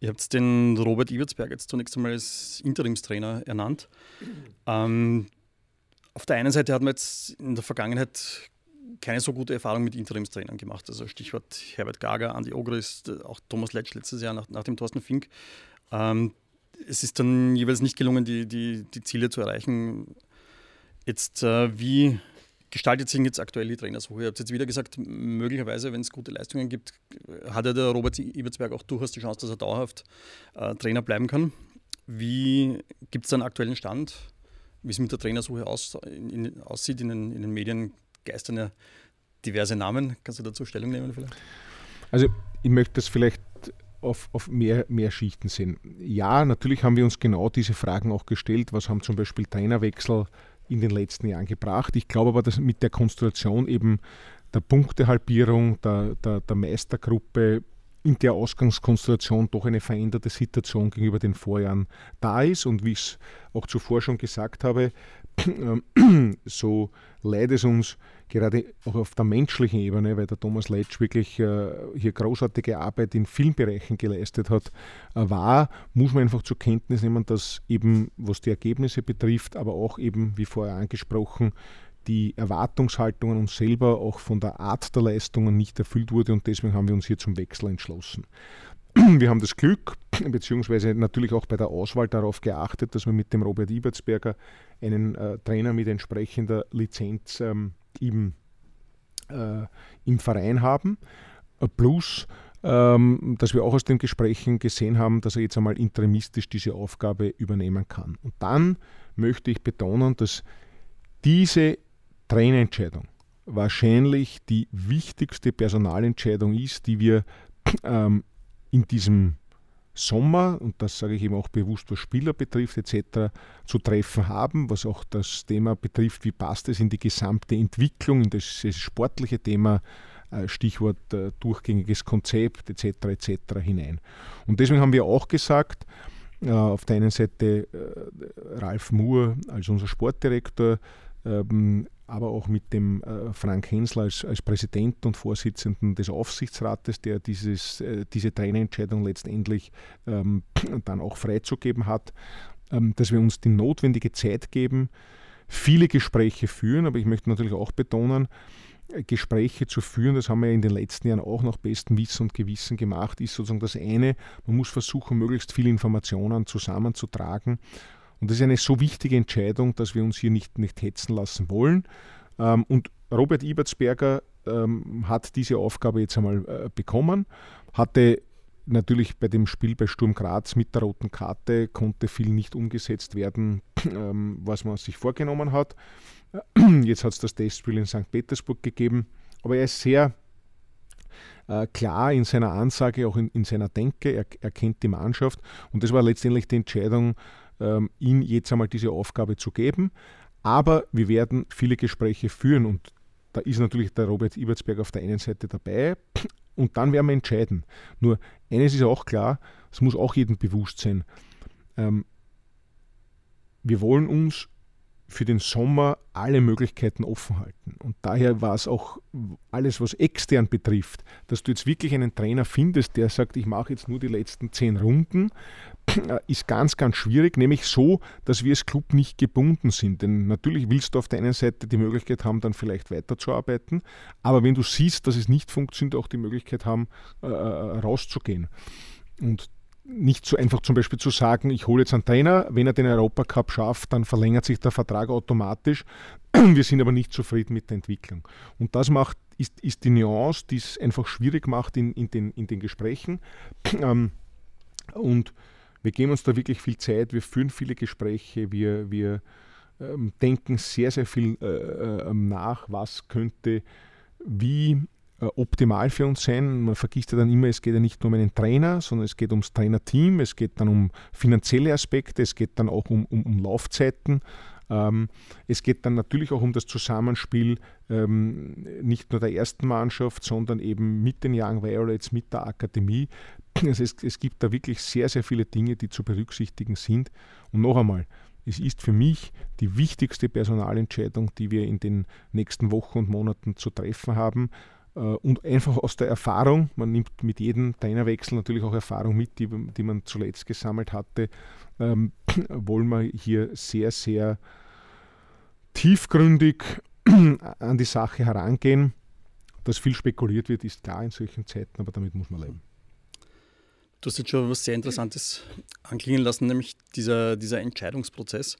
Ihr habt den Robert Iwertsberg jetzt zunächst einmal als Interimstrainer ernannt. Ähm, auf der einen Seite hat man jetzt in der Vergangenheit keine so gute Erfahrung mit Interimstrainern gemacht. Also Stichwort Herbert Gager, Andi Ogris, auch Thomas Letsch letztes Jahr nach, nach dem Thorsten Fink. Ähm, es ist dann jeweils nicht gelungen, die, die, die Ziele zu erreichen. Jetzt, äh, wie gestaltet sich jetzt aktuell die Trainersuche? Ihr habt jetzt wieder gesagt, möglicherweise, wenn es gute Leistungen gibt, hat ja der Robert Ibertsberg auch durchaus die Chance, dass er dauerhaft äh, Trainer bleiben kann. Wie gibt es da einen aktuellen Stand, wie es mit der Trainersuche aus, in, in, aussieht? In den, in den Medien geistern ja diverse Namen. Kannst du dazu Stellung nehmen vielleicht? Also ich möchte das vielleicht auf, auf mehr, mehr Schichten sehen. Ja, natürlich haben wir uns genau diese Fragen auch gestellt. Was haben zum Beispiel Trainerwechsel in den letzten Jahren gebracht? Ich glaube aber, dass mit der Konstellation eben der Punktehalbierung, der, der, der Meistergruppe in der Ausgangskonstellation doch eine veränderte Situation gegenüber den Vorjahren da ist. Und wie ich es auch zuvor schon gesagt habe, (clears throat) so leid es uns gerade auch auf der menschlichen Ebene, weil der Thomas Letsch wirklich äh, hier großartige Arbeit in vielen Bereichen geleistet hat, äh, war, muss man einfach zur Kenntnis nehmen, dass eben, was die Ergebnisse betrifft, aber auch eben, wie vorher angesprochen, die Erwartungshaltung an uns selber auch von der Art der Leistungen nicht erfüllt wurde und deswegen haben wir uns hier zum Wechsel entschlossen. (clears throat) Wir haben das Glück, beziehungsweise natürlich auch bei der Auswahl darauf geachtet, dass wir mit dem Robert Ibertsberger einen äh, Trainer mit entsprechender Lizenz ähm, im, äh, im Verein haben. Äh, plus, ähm, dass wir auch aus den Gesprächen gesehen haben, dass er jetzt einmal interimistisch diese Aufgabe übernehmen kann. Und dann möchte ich betonen, dass diese Trainerentscheidung wahrscheinlich die wichtigste Personalentscheidung ist, die wir ähm, in diesem Sommer, und das sage ich eben auch bewusst, was Spieler betrifft etc., zu treffen haben, was auch das Thema betrifft, wie passt es in die gesamte Entwicklung, in das, das sportliche Thema, äh, Stichwort äh, durchgängiges Konzept etc. etc. hinein. Und deswegen haben wir auch gesagt, äh, auf der einen Seite Ralf Moore als unser Sportdirektor, ähm, aber auch mit dem äh, Frank Hensler als, als Präsident und Vorsitzenden des Aufsichtsrates, der dieses, äh, diese Trainerentscheidung letztendlich ähm, (clears throat) dann auch freizugeben hat, ähm, dass wir uns die notwendige Zeit geben, viele Gespräche führen, aber ich möchte natürlich auch betonen, äh, Gespräche zu führen, das haben wir in den letzten Jahren auch nach bestem Wissen und Gewissen gemacht, ist sozusagen das eine. Man muss versuchen, möglichst viele Informationen zusammenzutragen und das ist eine so wichtige Entscheidung, dass wir uns hier nicht, nicht hetzen lassen wollen. Ähm, und Robert Ibertsberger ähm, hat diese Aufgabe jetzt einmal äh, bekommen, hatte natürlich bei dem Spiel bei Sturm Graz mit der roten Karte konnte viel nicht umgesetzt werden, (clears throat) ähm, was man sich vorgenommen hat. (clears throat) Jetzt hat es das Testspiel in St. Petersburg gegeben, aber er ist sehr äh, klar in seiner Ansage, auch in, in seiner Denke, er, er, kennt die Mannschaft und das war letztendlich die Entscheidung, ähm, ihm jetzt einmal diese Aufgabe zu geben. Aber wir werden viele Gespräche führen und da ist natürlich der Robert Ibertsberg auf der einen Seite dabei und dann werden wir entscheiden. Nur eines ist auch klar, es muss auch jedem bewusst sein. Ähm, wir wollen uns für den Sommer alle Möglichkeiten offen halten. Und daher war es auch alles, was extern betrifft, dass du jetzt wirklich einen Trainer findest, der sagt, ich mache jetzt nur die letzten zehn Runden, (clears throat) ist ganz, ganz schwierig, nämlich so, dass wir als Club nicht gebunden sind. Denn natürlich willst du auf der einen Seite die Möglichkeit haben, dann vielleicht weiterzuarbeiten, aber wenn du siehst, dass es nicht funktioniert, auch die Möglichkeit haben, äh, äh rauszugehen. Und nicht so einfach zum Beispiel zu sagen, ich hole jetzt einen Trainer, wenn er den Europacup schafft, dann verlängert sich der Vertrag automatisch. (clears throat) Wir sind aber nicht zufrieden mit der Entwicklung. Und das macht, ist, ist die Nuance, die es einfach schwierig macht in, in, den, in den Gesprächen. (clears throat) Ähm, und wir geben uns da wirklich viel Zeit, wir führen viele Gespräche, wir, wir ähm, denken sehr, sehr viel äh, äh, nach, was könnte wie optimal für uns sein. Man vergisst ja dann immer, es geht ja nicht nur um einen Trainer, sondern es geht ums Trainerteam, es geht dann um finanzielle Aspekte, es geht dann auch um, um, um Laufzeiten. Ähm, es geht dann natürlich auch um das Zusammenspiel ähm, nicht nur der ersten Mannschaft, sondern eben mit den Young Violets, mit der Akademie. Also es, es gibt da wirklich sehr, sehr viele Dinge, die zu berücksichtigen sind. Und noch einmal, es ist für mich die wichtigste Personalentscheidung, die wir in den nächsten Wochen und Monaten zu treffen haben. Äh, und einfach aus der Erfahrung, man nimmt mit jedem Trainerwechsel natürlich auch Erfahrung mit, die, die man zuletzt gesammelt hatte, ähm, (clears throat) wollen wir hier sehr, sehr tiefgründig (clears throat) an die Sache herangehen. Dass viel spekuliert wird, ist klar in solchen Zeiten, aber damit muss man leben. Du hast jetzt schon was sehr Interessantes anklingen lassen, nämlich dieser, dieser Entscheidungsprozess.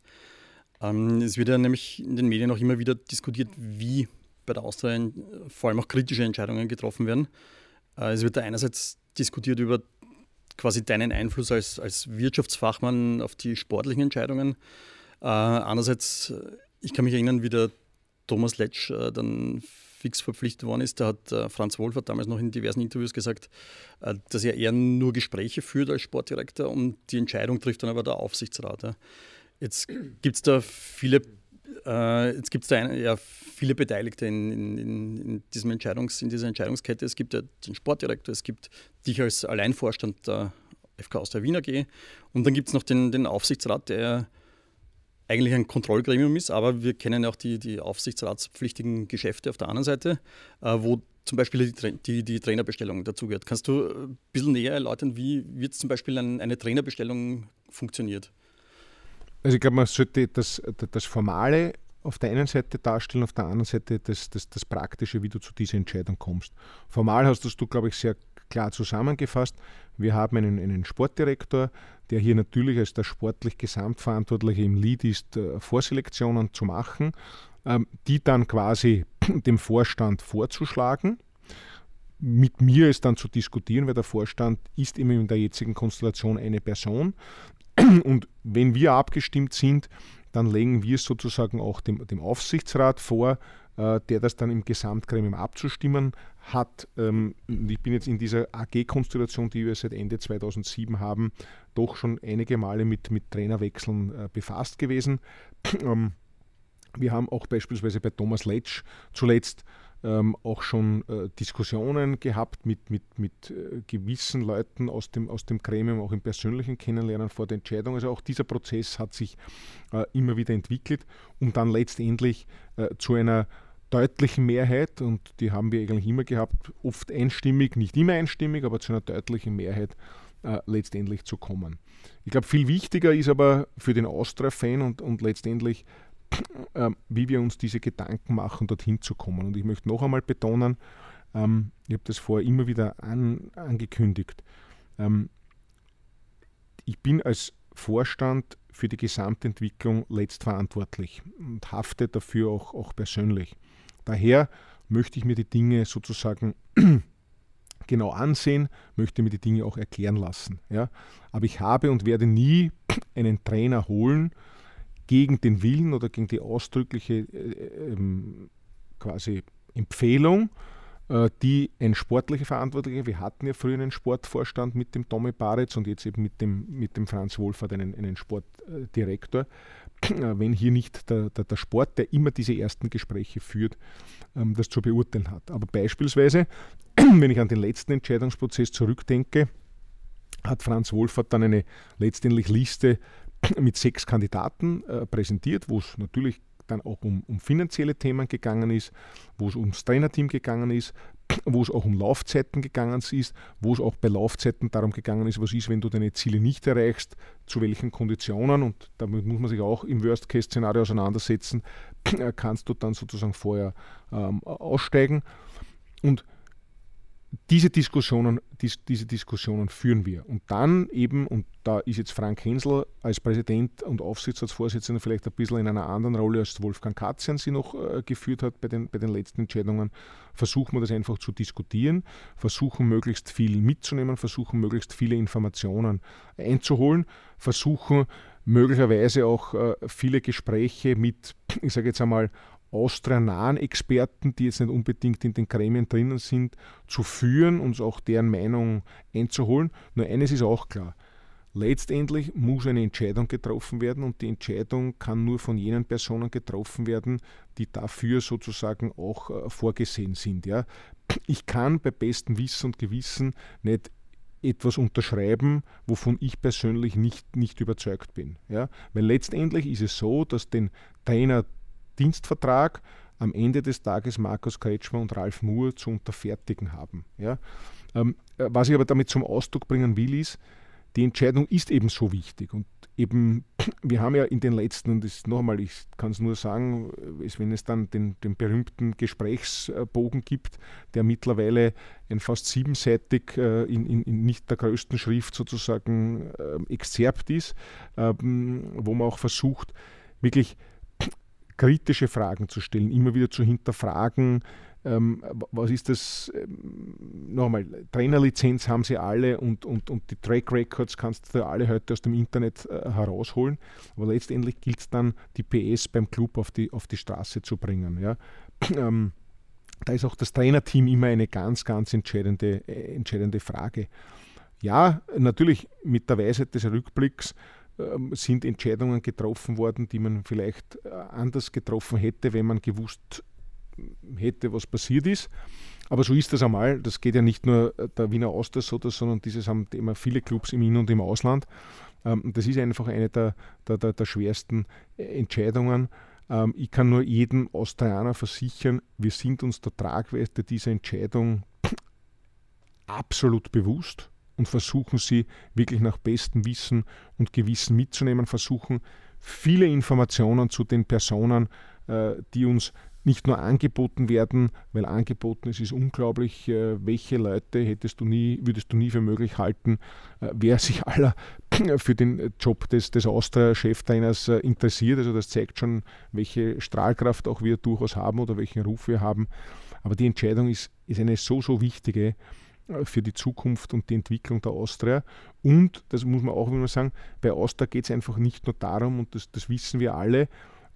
Ähm, es wird ja nämlich in den Medien auch immer wieder diskutiert, wie bei der Austria vor allem auch kritische Entscheidungen getroffen werden. Äh, es wird da einerseits diskutiert über quasi deinen Einfluss als, als Wirtschaftsfachmann auf die sportlichen Entscheidungen. Äh, andererseits, äh, ich kann mich erinnern, wie der Thomas Letsch dann fix verpflichtet worden ist, da hat Franz Wolfert damals noch in diversen Interviews gesagt, dass er eher nur Gespräche führt als Sportdirektor und die Entscheidung trifft dann aber der Aufsichtsrat. Jetzt gibt es da viele äh, jetzt gibt es da eine, ja, viele Beteiligte in, in, in, diesem Entscheidungs, in dieser Entscheidungskette. Es gibt ja den Sportdirektor, es gibt dich als Alleinvorstand der FK aus der Wiener AG und dann gibt es noch den, den Aufsichtsrat, der eigentlich ein Kontrollgremium ist, aber wir kennen auch die, die aufsichtsratspflichtigen Geschäfte auf der anderen Seite, äh, wo zum Beispiel die, die, die Trainerbestellung dazugehört. Kannst du ein bisschen näher erläutern, wie wird zum Beispiel ein, eine Trainerbestellung funktioniert? Also ich glaube, man sollte das, das Formale auf der einen Seite darstellen, auf der anderen Seite das, das, das Praktische, wie du zu dieser Entscheidung kommst. Formal hast das du, glaube ich, sehr klar zusammengefasst. Wir haben einen, einen Sportdirektor, der hier natürlich als der sportlich Gesamtverantwortliche im Lead ist, äh, Vorselektionen zu machen, ähm, die dann quasi (clears throat) dem Vorstand vorzuschlagen. Mit mir ist dann zu diskutieren, weil der Vorstand ist immer in der jetzigen Konstellation eine Person. (clears throat) Und wenn wir abgestimmt sind, dann legen wir es sozusagen auch dem, dem Aufsichtsrat vor, äh, der das dann im Gesamtgremium abzustimmen hat. Ähm, ich bin jetzt in dieser AG-Konstellation, die wir seit Ende 2007 haben, doch schon einige Male mit, mit Trainerwechseln äh, befasst gewesen. (clears throat) Ähm, wir haben auch beispielsweise bei Thomas Letsch zuletzt ähm, auch schon äh, Diskussionen gehabt mit, mit, mit äh, gewissen Leuten aus dem, aus dem Gremium, auch im persönlichen Kennenlernen vor der Entscheidung. Also auch dieser Prozess hat sich äh, immer wieder entwickelt, um dann letztendlich äh, zu einer deutlichen Mehrheit, und die haben wir eigentlich immer gehabt, oft einstimmig, nicht immer einstimmig, aber zu einer deutlichen Mehrheit äh, letztendlich zu kommen. Ich glaube, viel wichtiger ist aber für den Austria-Fan und, und letztendlich äh, wie wir uns diese Gedanken machen, dorthin zu kommen. Und ich möchte noch einmal betonen, ähm, ich habe das vorher immer wieder an, angekündigt, ähm, ich bin als Vorstand für die Gesamtentwicklung letztverantwortlich und hafte dafür auch, auch persönlich. Daher möchte ich mir die Dinge sozusagen (clears throat) genau ansehen, möchte mir die Dinge auch erklären lassen. Ja? Aber ich habe und werde nie (clears throat) einen Trainer holen, gegen den Willen oder gegen die ausdrückliche äh, ähm, quasi Empfehlung, äh, die ein sportlicher Verantwortlicher, wir hatten ja früher einen Sportvorstand mit dem Tommy Baritz und jetzt eben mit dem, mit dem Franz Wohlfahrt einen, einen Sportdirektor, äh, wenn hier nicht der, der, der, Sport, der immer diese ersten Gespräche führt, ähm, das zu beurteilen hat. Aber beispielsweise, (clears throat) wenn ich an den letzten Entscheidungsprozess zurückdenke, hat Franz Wohlfahrt dann eine letztendlich Liste (clears throat) mit sechs Kandidaten äh, präsentiert, wo es natürlich dann auch um, um, finanzielle Themen gegangen ist, wo es ums Trainerteam gegangen ist, (clears throat) wo es auch um Laufzeiten gegangen ist, wo es auch bei Laufzeiten darum gegangen ist, was ist, wenn du deine Ziele nicht erreichst, zu welchen Konditionen und damit muss man sich auch im Worst-Case-Szenario auseinandersetzen, (clears throat) kannst du dann sozusagen vorher ähm, aussteigen. Und diese Diskussionen, dies, diese Diskussionen führen wir. Und dann eben, und da ist jetzt Frank Hensel als Präsident und Aufsichtsratsvorsitzender vielleicht ein bisschen in einer anderen Rolle als Wolfgang Katzian sie noch äh, geführt hat bei den, bei den letzten Entscheidungen, versuchen wir das einfach zu diskutieren, versuchen möglichst viel mitzunehmen, versuchen möglichst viele Informationen einzuholen, versuchen möglicherweise auch äh, viele Gespräche mit, (clears throat) ich sage jetzt einmal, austrianahen Experten, die jetzt nicht unbedingt in den Gremien drinnen sind, zu führen, uns auch deren Meinung einzuholen. Nur eines ist auch klar. Letztendlich muss eine Entscheidung getroffen werden und die Entscheidung kann nur von jenen Personen getroffen werden, die dafür sozusagen auch äh, vorgesehen sind. Ja. Ich kann bei bestem Wissen und Gewissen nicht etwas unterschreiben, wovon ich persönlich nicht, nicht überzeugt bin. Ja? Weil letztendlich ist es so, dass den Trainer Dienstvertrag am Ende des Tages Markus Kretschmer und Ralf Moore zu unterfertigen haben. Ja? Ähm, äh, was ich aber damit zum Ausdruck bringen will, ist, die Entscheidung ist eben so wichtig. Und eben, (clears throat) wir haben ja in den letzten, und das nochmal, ich kann es nur sagen, wenn es dann den, den, berühmten Gesprächsbogen gibt, der mittlerweile ein fast siebenseitig äh, in, in, in, nicht der größten Schrift sozusagen äh, Exzerpt ist, ähm, wo man auch versucht, wirklich kritische Fragen zu stellen, immer wieder zu hinterfragen, ähm, was ist das? Ähm, nochmal, Trainerlizenz haben sie alle und, und, und die Track Records kannst du alle heute aus dem Internet äh, herausholen. Aber letztendlich gilt es dann, die PS beim Club auf die, auf die Straße zu bringen. Ja? (clears throat) Ähm, da ist auch das Trainerteam immer eine ganz, ganz entscheidende, äh, entscheidende Frage. Ja, natürlich mit der Weisheit des Rückblicks sind Entscheidungen getroffen worden, die man vielleicht äh, anders getroffen hätte, wenn man gewusst hätte, was passiert ist. Aber so ist das einmal. Das geht ja nicht nur der Wiener Austria so, sondern dieses haben immer viele Clubs im In- und im Ausland. Ähm, das ist einfach eine der, der, der, der schwersten Entscheidungen. Ähm, ich kann nur jedem Australier versichern, wir sind uns der Tragweite dieser Entscheidung absolut bewusst und versuchen sie wirklich nach bestem Wissen und Gewissen mitzunehmen, versuchen viele Informationen zu den Personen, äh, die uns nicht nur angeboten werden, weil angeboten ist, ist unglaublich, äh, welche Leute hättest du nie, würdest du nie für möglich halten, äh, wer sich aller (clears throat) für den Job des, des Austria-Cheftrainers interessiert. Also das zeigt schon, welche Strahlkraft auch wir durchaus haben oder welchen Ruf wir haben. Aber die Entscheidung ist, ist eine so, so wichtige für die Zukunft und die Entwicklung der Austria. Und, das muss man auch immer sagen, bei Austria geht es einfach nicht nur darum, und das, das wissen wir alle,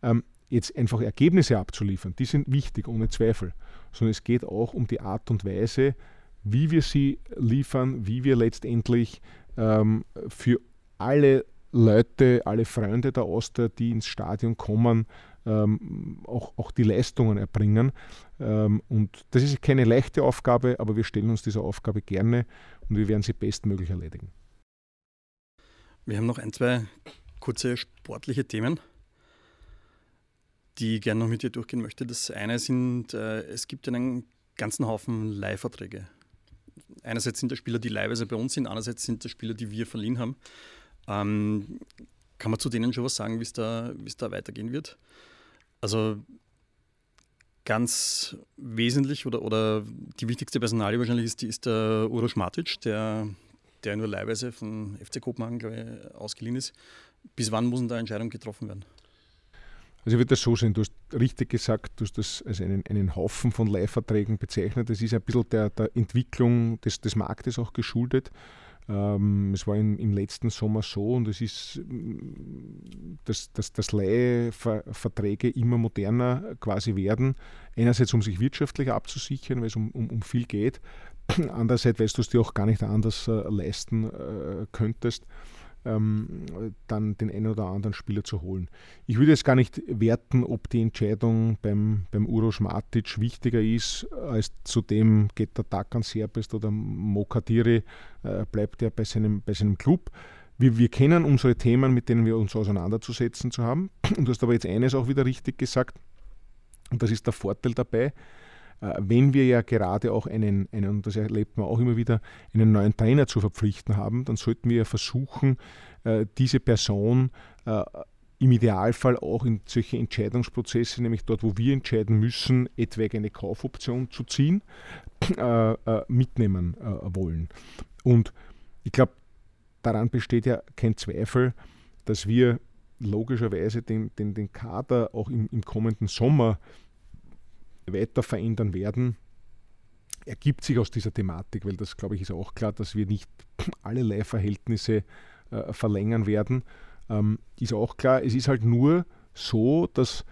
ähm, jetzt einfach Ergebnisse abzuliefern, die sind wichtig, ohne Zweifel, sondern es geht auch um die Art und Weise, wie wir sie liefern, wie wir letztendlich ähm, für alle Leute, alle Freunde der Oster, die ins Stadion kommen, ähm, auch, auch die Leistungen erbringen. Ähm, und das ist keine leichte Aufgabe, aber wir stellen uns dieser Aufgabe gerne und wir werden sie bestmöglich erledigen. Wir haben noch ein, zwei kurze sportliche Themen die ich gerne noch mit dir durchgehen möchte. Das eine sind, äh, es gibt einen ganzen Haufen Leihverträge. Einerseits sind das Spieler, die leihweise bei uns sind, andererseits sind das Spieler, die wir verliehen haben. Ähm, kann man zu denen schon was sagen, wie es da, da weitergehen wird? Also ganz wesentlich oder, oder die wichtigste Personalie wahrscheinlich ist, die, ist der Uroš Matic, der, der nur leihweise von FC Kopenhagen ich, ausgeliehen ist. Bis wann muss da Entscheidung getroffen werden? Also ich würde das so sehen, du hast richtig gesagt, du hast das als einen, einen Haufen von Leihverträgen bezeichnet. Das ist ein bisschen der, der Entwicklung des, des Marktes auch geschuldet. Ähm, es war im, im, letzten Sommer so und es ist, dass, dass, dass Leihverträge immer moderner quasi werden. Einerseits, um sich wirtschaftlich abzusichern, weil es um, um, um viel geht. (clears throat) Andererseits, weil du es dir auch gar nicht anders äh, leisten äh, könntest ähm, dann den einen oder anderen Spieler zu holen. Ich würde jetzt gar nicht werten, ob die Entscheidung beim, beim Uros Matic wichtiger ist, als zudem geht der Takan Serbest oder Mokadiri, äh, bleibt er bei seinem, bei seinem Club. Wir, wir kennen unsere Themen, mit denen wir uns auseinanderzusetzen zu haben. Du hast aber jetzt eines auch wieder richtig gesagt, und das ist der Vorteil dabei, wenn wir ja gerade auch einen, einen, und das erlebt man auch immer wieder, einen neuen Trainer zu verpflichten haben, dann sollten wir versuchen, äh, diese Person äh, im Idealfall auch in solche Entscheidungsprozesse, nämlich dort, wo wir entscheiden müssen, etwaige eine Kaufoption zu ziehen, mitnehmen wollen. Und ich glaube, daran besteht ja kein Zweifel, dass wir logischerweise den, den, den Kader auch im, im kommenden Sommer weiter verändern werden, ergibt sich aus dieser Thematik, weil das, glaube ich, ist auch klar, dass wir nicht (clears throat) alle Leihverhältnisse äh, verlängern werden. Ähm, ist auch klar, es ist halt nur so, dass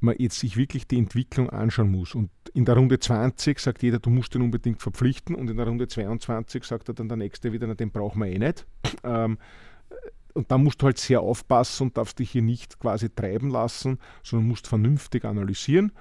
man jetzt sich wirklich die Entwicklung anschauen muss. Und in der Runde 20 sagt jeder, du musst den unbedingt verpflichten und in der Runde 22 sagt er dann der Nächste wieder, na, den brauchen wir eh nicht. (clears throat) Ähm, und da musst du halt sehr aufpassen und darfst dich hier nicht quasi treiben lassen, sondern musst vernünftig analysieren.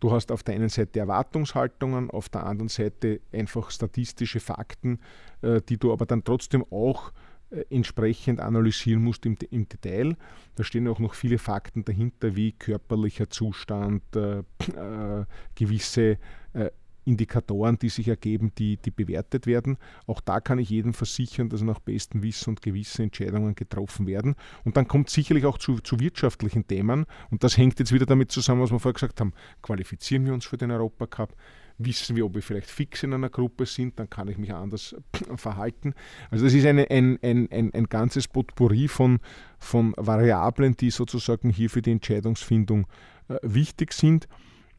Du hast auf der einen Seite Erwartungshaltungen, auf der anderen Seite einfach statistische Fakten, äh, die du aber dann trotzdem auch äh, entsprechend analysieren musst im, im, Detail. Da stehen auch noch viele Fakten dahinter, wie körperlicher Zustand, äh, äh, gewisse äh, Indikatoren, die sich ergeben, die, die bewertet werden. Auch da kann ich jedem versichern, dass nach bestem Wissen und Gewissen Entscheidungen getroffen werden. Und dann kommt sicherlich auch zu, zu wirtschaftlichen Themen. Und das hängt jetzt wieder damit zusammen, was wir vorher gesagt haben. Qualifizieren wir uns für den Europacup? Wissen wir, ob wir vielleicht fix in einer Gruppe sind, dann kann ich mich anders (clears throat) verhalten. Also das ist eine, ein, ein, ein, ein ganzes Potpourri von, von Variablen, die sozusagen hier für die Entscheidungsfindung äh, wichtig sind.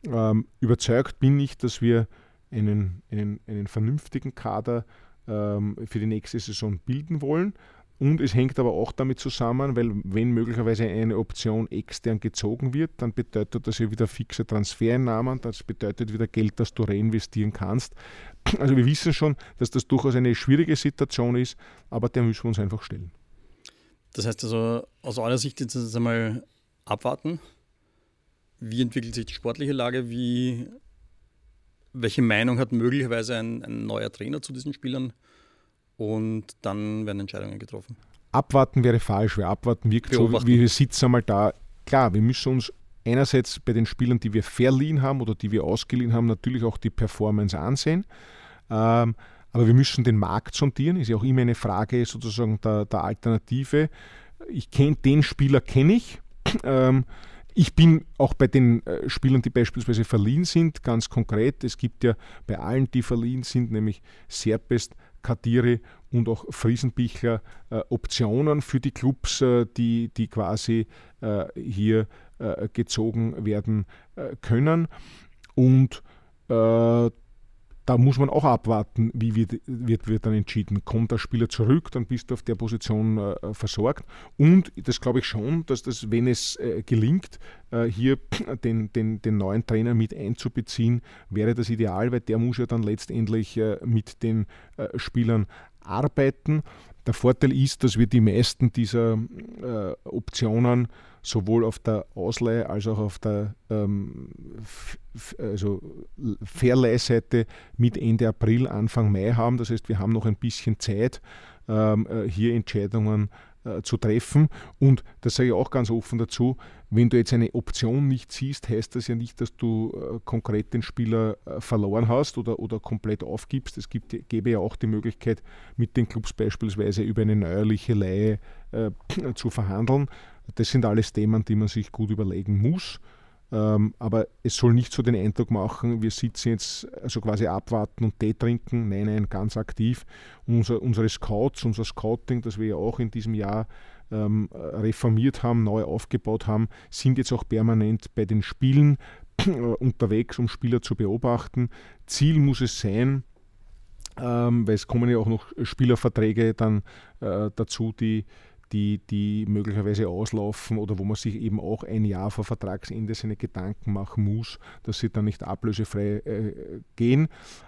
Ähm, überzeugt bin ich, dass wir einen, einen, einen vernünftigen Kader ähm, für die nächste Saison bilden wollen. Und es hängt aber auch damit zusammen, weil wenn möglicherweise eine Option extern gezogen wird, dann bedeutet das ja wieder fixe Transfereinnahmen, das bedeutet wieder Geld, das du reinvestieren kannst. Also wir wissen schon, dass das durchaus eine schwierige Situation ist, aber der müssen wir uns einfach stellen. Das heißt also, aus eurer Sicht jetzt einmal abwarten, wie entwickelt sich die sportliche Lage? Wie, welche Meinung hat möglicherweise ein, ein neuer Trainer zu diesen Spielern? Und dann werden Entscheidungen getroffen. Abwarten wäre falsch, weil abwarten wirkt Beobachten. so, wie wir sitzen einmal da. Klar, wir müssen uns einerseits bei den Spielern, die wir verliehen haben oder die wir ausgeliehen haben, natürlich auch die Performance ansehen. Ähm, aber wir müssen den Markt sondieren, ist ja auch immer eine Frage sozusagen der, der Alternative. Ich kenne den Spieler, kenne ich. Ähm, ich bin auch bei den äh, Spielern, die beispielsweise verliehen sind, ganz konkret. Es gibt ja bei allen, die verliehen sind, nämlich Serpest, Kadiri und auch Friesenbichler äh, Optionen für die Clubs, äh, die, die quasi hier gezogen werden können. Und da muss man auch abwarten, wie wird, wird, wird dann entschieden. Kommt der Spieler zurück, dann bist du auf der Position äh, versorgt. Und das glaube ich schon, dass das, wenn es äh, gelingt, äh, hier (clears throat) den, den, den neuen Trainer mit einzubeziehen, wäre das ideal, weil der muss ja dann letztendlich äh, mit den äh, Spielern arbeiten. Der Vorteil ist, dass wir die meisten dieser äh, Optionen sowohl auf der Ausleihe als auch auf der ähm, also Verleihseite mit Ende April, Anfang Mai haben. Das heißt, wir haben noch ein bisschen Zeit, ähm, äh, hier Entscheidungen äh, zu treffen. Und das sage ich auch ganz offen dazu, wenn du jetzt eine Option nicht siehst, heißt das ja nicht, dass du äh, konkret den Spieler äh, verloren hast oder, oder komplett aufgibst. Es gibt, gäbe ja auch die Möglichkeit, mit den Clubs beispielsweise über eine neuerliche Leihe äh, (clears throat) zu verhandeln. Das sind alles Themen, die man sich gut überlegen muss. Ähm, aber es soll nicht so den Eindruck machen, wir sitzen jetzt also quasi abwarten und Tee trinken. Nein, nein, ganz aktiv. Unser, unsere Scouts, unser Scouting, das wir ja auch in diesem Jahr ähm, reformiert haben, neu aufgebaut haben, sind jetzt auch permanent bei den Spielen äh, unterwegs, um Spieler zu beobachten. Ziel muss es sein, ähm, weil es kommen ja auch noch Spielerverträge dann äh, dazu, die die, die möglicherweise auslaufen oder wo man sich eben auch ein Jahr vor Vertragsende seine Gedanken machen muss, dass sie dann nicht ablösefrei äh, gehen.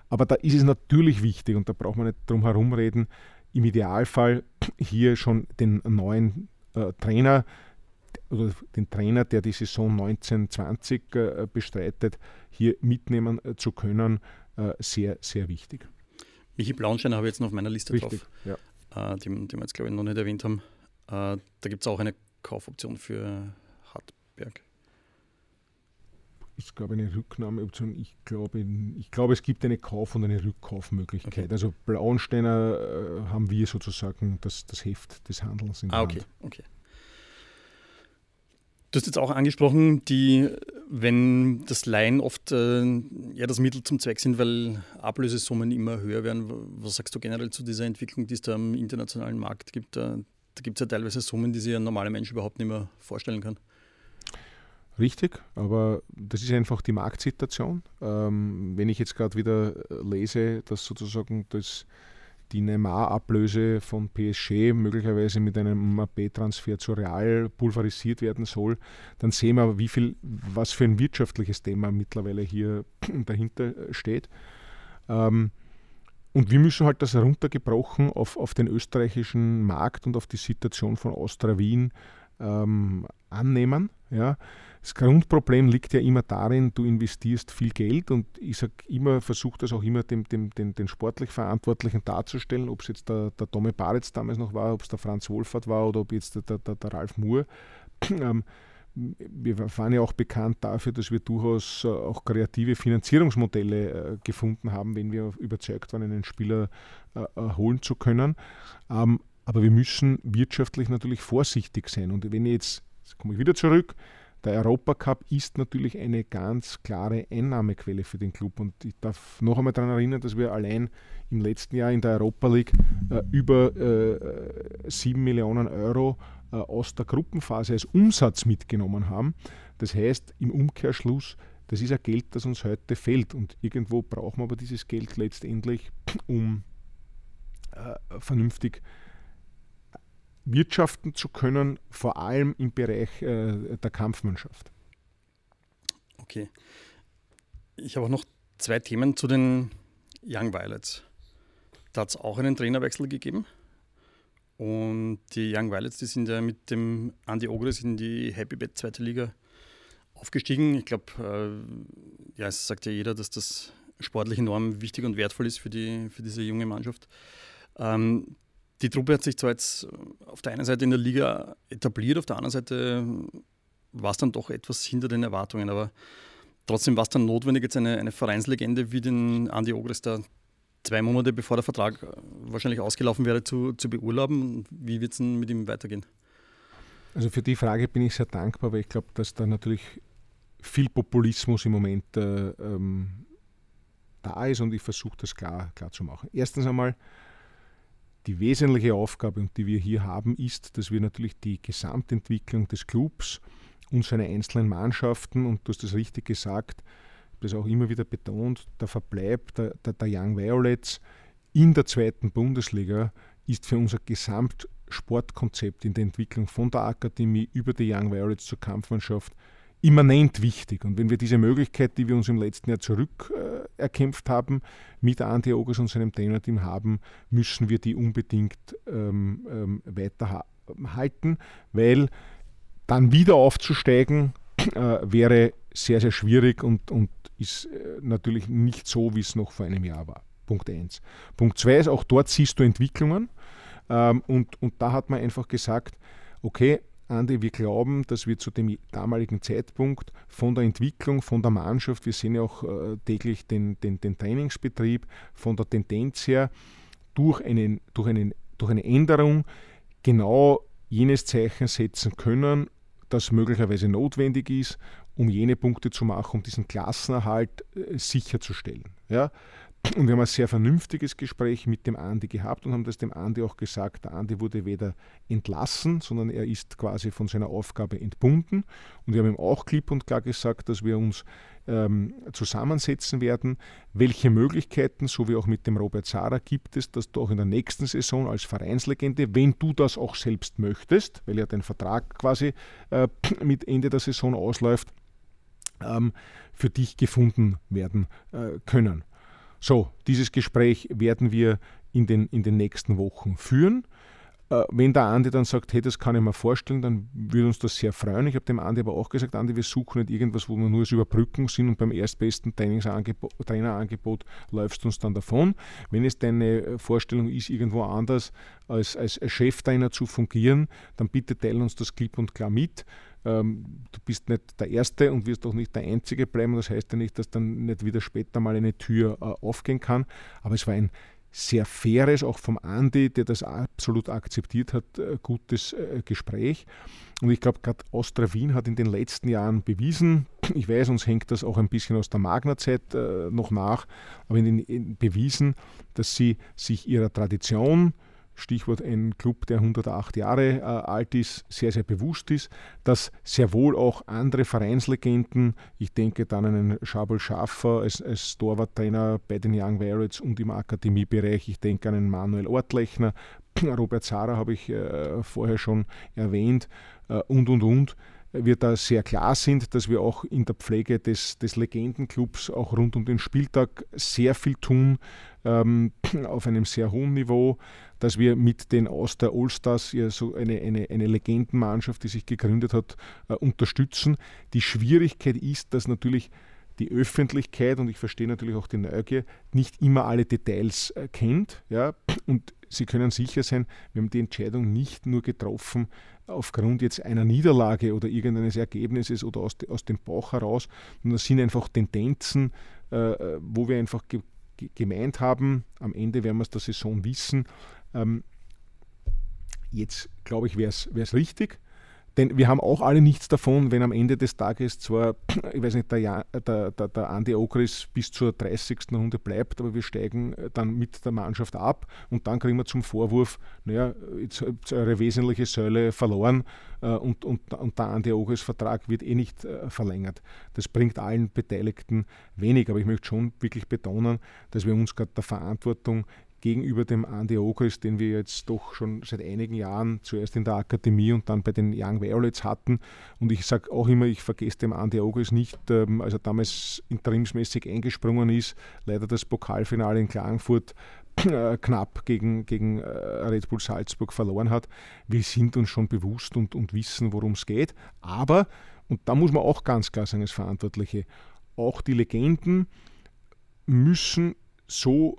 Aber da ist es natürlich wichtig und da braucht man nicht drum herum reden, im Idealfall hier schon den neuen äh, Trainer oder den Trainer, der die Saison 1920 äh, bestreitet, hier mitnehmen äh, zu können, äh, sehr, sehr wichtig. Michi Blaunstein habe ich jetzt noch auf meiner Liste Richtig, drauf, ja. Äh, den, den wir jetzt glaube ich noch nicht erwähnt haben. Äh, da gibt es auch eine Kaufoption für Hartberg. Ich glaube, eine Rücknahmeoption. Ich glaube, ich glaube, es gibt eine Kauf- und eine Rückkaufmöglichkeit. Okay. Also Blauensteiner äh, haben wir sozusagen das, das Heft des Handelns in der ah, okay, Hand. okay. Du hast jetzt auch angesprochen, die, wenn das Leihen oft äh, ja, das Mittel zum Zweck sind, weil Ablösesummen immer höher werden. Was sagst du generell zu dieser Entwicklung, die es da im internationalen Markt gibt? Äh, da gibt es ja teilweise Summen, die sich ein normaler Mensch überhaupt nicht mehr vorstellen kann. Richtig, aber das ist einfach die Marktsituation. Ähm, wenn ich jetzt gerade wieder lese, dass sozusagen das, die Neymar-Ablöse von PSG möglicherweise mit einem MAP-Transfer zu Real pulverisiert werden soll, dann sehen wir, wie viel, was für ein wirtschaftliches Thema mittlerweile hier (clears throat) dahinter steht. Ähm, und wir müssen halt das runtergebrochen auf, auf den österreichischen Markt und auf die Situation von Austria Wien ähm, annehmen. Ja. Das Grundproblem liegt ja immer darin, du investierst viel Geld und ich sage immer, versuche das auch immer dem, dem, den, den sportlich Verantwortlichen darzustellen, ob es jetzt der, der Tome Baritz damals noch war, ob es der Franz Wohlfahrt war oder ob jetzt der, der, der Ralf Moore. Ähm, wir waren ja auch bekannt dafür, dass wir durchaus äh, auch kreative Finanzierungsmodelle äh, gefunden haben, wenn wir überzeugt waren, einen Spieler äh, holen zu können. Ähm, aber wir müssen wirtschaftlich natürlich vorsichtig sein. Und wenn ich jetzt, jetzt komme ich wieder zurück, der Europacup ist natürlich eine ganz klare Einnahmequelle für den Club. Und ich darf noch einmal daran erinnern, dass wir allein im letzten Jahr in der Europa League äh, über äh, 7 Millionen Euro aus der Gruppenphase als Umsatz mitgenommen haben. Das heißt, im Umkehrschluss, das ist ein Geld, das uns heute fehlt. Und irgendwo brauchen wir aber dieses Geld letztendlich, (clears throat) um äh, vernünftig wirtschaften zu können, vor allem im Bereich äh, der Kampfmannschaft. Okay. Ich habe auch noch zwei Themen zu den Young Violets. Da hat es auch einen Trainerwechsel gegeben. Und die Young Violets, die sind ja mit dem Andy Ogres in die Happy Bed zweite Liga aufgestiegen. Ich glaube, äh, ja, es sagt ja jeder, dass das sportlich enorm wichtig und wertvoll ist für, die, für diese junge Mannschaft. Ähm, die Truppe hat sich zwar jetzt auf der einen Seite in der Liga etabliert, auf der anderen Seite war es dann doch etwas hinter den Erwartungen. Aber trotzdem war es dann notwendig, jetzt eine, eine Vereinslegende wie den Andi Ogres da zwei Monate bevor der Vertrag wahrscheinlich ausgelaufen wäre, zu, zu beurlauben. Wie wird es denn mit ihm weitergehen? Also für die Frage bin ich sehr dankbar, weil ich glaube, dass da natürlich viel Populismus im Moment äh, ähm, da ist und ich versuche das klar, klar zu machen. Erstens einmal, die wesentliche Aufgabe, die wir hier haben, ist, dass wir natürlich die Gesamtentwicklung des Clubs und seine einzelnen Mannschaften, und du hast das richtig gesagt, das auch immer wieder betont, der Verbleib der, der, der Young Violets in der zweiten Bundesliga ist für unser Gesamtsportkonzept in der Entwicklung von der Akademie über die Young Violets zur Kampfmannschaft immanent wichtig. Und wenn wir diese Möglichkeit, die wir uns im letzten Jahr zurück äh, haben, mit Andi Ogers und seinem Trainerteam haben, müssen wir die unbedingt ähm, ähm, weiterhalten, weil dann wieder aufzusteigen äh, wäre sehr, sehr schwierig und, und ist äh, natürlich nicht so, wie es noch vor einem Jahr war. Punkt 1. Punkt 2 ist, auch dort siehst du Entwicklungen. Ähm, und, und da hat man einfach gesagt, okay, Andi, wir glauben, dass wir zu dem damaligen Zeitpunkt von der Entwicklung, von der Mannschaft, wir sehen ja auch äh, täglich den, den, den, Trainingsbetrieb, von der Tendenz her, durch, einen, durch, einen, durch eine Änderung genau jenes Zeichen setzen können, das möglicherweise notwendig ist, um jene Punkte zu machen, um diesen Klassenerhalt äh, sicherzustellen. Ja? Und wir haben ein sehr vernünftiges Gespräch mit dem Andi gehabt und haben das dem Andi auch gesagt. Der Andi wurde weder entlassen, sondern er ist quasi von seiner Aufgabe entbunden. Und wir haben ihm auch klipp und klar gesagt, dass wir uns ähm, zusammensetzen werden. Welche Möglichkeiten, so wie auch mit dem Robert Zara, gibt es, dass du auch in der nächsten Saison als Vereinslegende, wenn du das auch selbst möchtest, weil ja dein Vertrag quasi äh, mit Ende der Saison ausläuft, ähm, für dich gefunden werden äh, können. So, dieses Gespräch werden wir in den, in den nächsten Wochen führen. Äh, wenn der Andi dann sagt, hey, das kann ich mir vorstellen, dann würde uns das sehr freuen. Ich habe dem Andi aber auch gesagt, Andi, wir suchen nicht irgendwas, wo wir nur als Überbrückung sind und beim erstbesten Trainerangebot läufst du uns dann davon. Wenn es deine Vorstellung ist, irgendwo anders als, als Cheftrainer zu fungieren, dann bitte teile uns das klipp und klar mit. Ähm, du bist nicht der Erste und wirst auch nicht der Einzige bleiben. Das heißt ja nicht, dass dann nicht wieder später mal eine Tür äh, aufgehen kann. Aber es war ein sehr faires, auch vom Andi, der das absolut akzeptiert hat, äh, gutes äh, Gespräch. Und ich glaube, gerade Austria Wien hat in den letzten Jahren bewiesen, ich weiß, uns hängt das auch ein bisschen aus der Magna-Zeit äh, noch nach, aber in den, in, bewiesen, dass sie sich ihrer Tradition, Stichwort ein Club, der 108 Jahre äh, alt ist, sehr, sehr bewusst ist, dass sehr wohl auch andere Vereinslegenden, ich denke dann an einen Schabel Schaffer als, als Torwarttrainer bei den Young Violets und im Akademiebereich, ich denke an einen Manuel Ortlechner, (clears throat) Robert Zara habe ich äh, vorher schon erwähnt äh, und, und, und wir da sehr klar sind, dass wir auch in der Pflege des, des Legendenclubs auch rund um den Spieltag sehr viel tun, ähm, (clears throat) auf einem sehr hohen Niveau, dass wir mit den aus der Allstars ja so eine, eine, eine Legendenmannschaft, die sich gegründet hat, äh, unterstützen. Die Schwierigkeit ist, dass natürlich die Öffentlichkeit und ich verstehe natürlich auch die Neugier nicht immer alle Details äh, kennt. Ja? Und Sie können sicher sein, wir haben die Entscheidung nicht nur getroffen aufgrund jetzt einer Niederlage oder irgendeines Ergebnisses oder aus, aus dem Bauch heraus, sondern das sind einfach Tendenzen, äh, wo wir einfach ge gemeint haben, am Ende werden wir es der Saison wissen, ähm, jetzt glaube ich, wäre es richtig, denn wir haben auch alle nichts davon, wenn am Ende des Tages zwar, (clears throat) ich weiß nicht, der, der, der, der Andi Okris bis zur 30. Runde bleibt, aber wir steigen äh, dann mit der Mannschaft ab und dann kriegen wir zum Vorwurf, naja, jetzt habt ihr eure wesentliche Säule verloren äh, und, und, und der Andi Okris Vertrag wird eh nicht äh, verlängert. Das bringt allen Beteiligten wenig, aber ich möchte schon wirklich betonen, dass wir uns gerade der Verantwortung gegenüber dem Andy Ogris, den wir jetzt doch schon seit einigen Jahren zuerst in der Akademie und dann bei den Young Violets hatten. Und ich sage auch immer, ich vergesse dem Andy Ogris nicht, ähm, als er damals interimsmäßig eingesprungen ist, leider das Pokalfinale in Klagenfurt äh, knapp gegen, gegen äh, Red Bull Salzburg verloren hat. Wir sind uns schon bewusst und, und wissen, worum es geht. Aber, und da muss man auch ganz klar sagen als Verantwortliche, auch die Legenden müssen so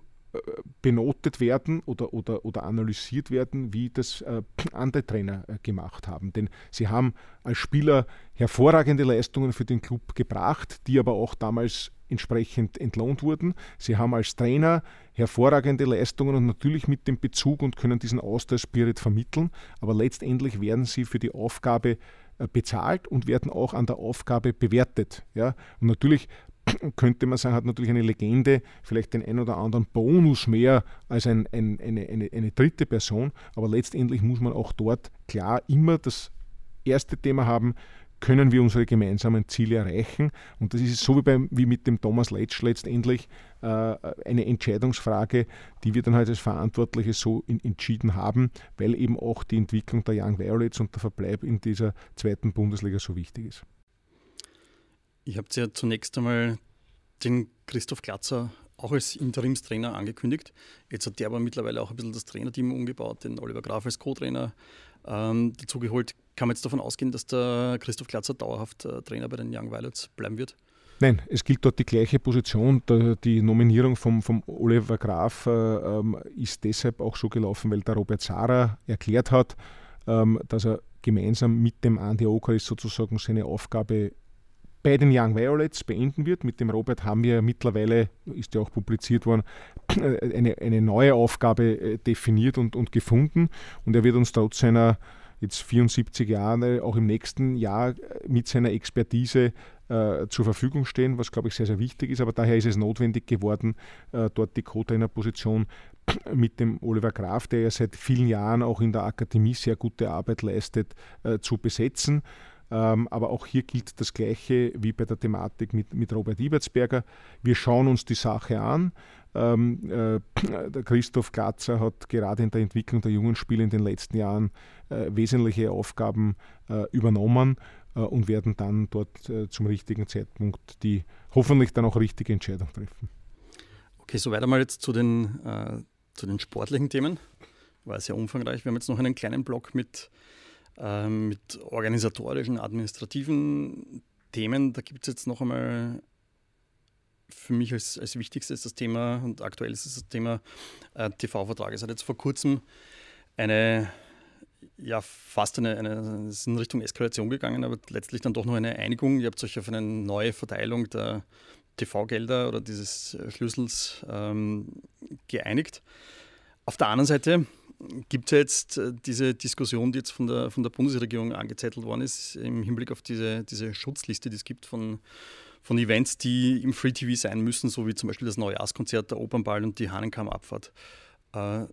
benotet werden oder, oder, oder analysiert werden, wie das äh, (clears throat) andere Trainer äh, gemacht haben. Denn sie haben als Spieler hervorragende Leistungen für den Club gebracht, die aber auch damals entsprechend entlohnt wurden. Sie haben als Trainer hervorragende Leistungen und natürlich mit dem Bezug und können diesen Austauschspirit vermitteln, aber letztendlich werden sie für die Aufgabe äh, bezahlt und werden auch an der Aufgabe bewertet. Ja? Und natürlich (clears throat) könnte man sagen, hat natürlich eine Legende vielleicht den ein oder anderen Bonus mehr als ein, ein, eine, eine, eine dritte Person, aber letztendlich muss man auch dort klar immer das erste Thema haben, können wir unsere gemeinsamen Ziele erreichen? Und das ist so wie, beim, wie mit dem Thomas Letsch letztendlich äh, eine Entscheidungsfrage, die wir dann halt als Verantwortliche so in, entschieden haben, weil eben auch die Entwicklung der Young Violets und der Verbleib in dieser zweiten Bundesliga so wichtig ist. Ihr habt ja zunächst einmal den Christoph Glatzer auch als Interimstrainer angekündigt. Jetzt hat der aber mittlerweile auch ein bisschen das Trainerteam umgebaut, den Oliver Graf als Co-Trainer ähm, dazugeholt. Kann man jetzt davon ausgehen, dass der Christoph Glatzer dauerhaft äh, Trainer bei den Young Violets bleiben wird? Nein, es gilt dort die gleiche Position. Die Nominierung vom, vom Oliver Graf äh, ähm, ist deshalb auch so gelaufen, weil der Robert Zara erklärt hat, ähm, dass er gemeinsam mit dem Andi Okeris sozusagen seine Aufgabe bei den Young Violets beenden wird. Mit dem Robert haben wir mittlerweile, ist ja auch publiziert worden, eine, eine neue Aufgabe äh, definiert und, und gefunden. Und er wird uns trotz seiner jetzt 74 Jahre auch im nächsten Jahr äh, mit seiner Expertise äh, zur Verfügung stehen, was glaube ich sehr, sehr wichtig ist. Aber daher ist es notwendig geworden, äh, dort die Co-Trainer-Position (clears throat) mit dem Oliver Graf, der ja seit vielen Jahren auch in der Akademie sehr gute Arbeit leistet, äh, zu besetzen. Ähm, aber auch hier gilt das Gleiche wie bei der Thematik mit, mit Robert Ibertsberger. Wir schauen uns die Sache an. Ähm, äh, der Christoph Glatzer hat gerade in der Entwicklung der jungen Spieler in den letzten Jahren äh, wesentliche Aufgaben äh, übernommen äh, und werden dann dort äh, zum richtigen Zeitpunkt die hoffentlich dann auch richtige Entscheidung treffen. Okay, soweit einmal jetzt zu den, äh, zu den sportlichen Themen. War sehr umfangreich. Wir haben jetzt noch einen kleinen Block mit ähm, mit organisatorischen, administrativen Themen. Da gibt es jetzt noch einmal für mich als, als wichtigstes das Thema und aktuell ist das Thema äh, TV-Vertrag. Es hat jetzt vor kurzem eine, ja, fast eine, eine, es ist in Richtung Eskalation gegangen, aber letztlich dann doch noch eine Einigung. Ihr habt euch auf eine neue Verteilung der TV-Gelder oder dieses Schlüssels ähm, geeinigt. Auf der anderen Seite gibt es jetzt äh, diese Diskussion, die jetzt von der, von der Bundesregierung angezettelt worden ist, im Hinblick auf diese, diese Schutzliste, die es gibt von, von Events, die im Free TV sein müssen, so wie zum Beispiel das Neujahrskonzert, der Opernball und die Hahnenkamm-Abfahrt. Äh,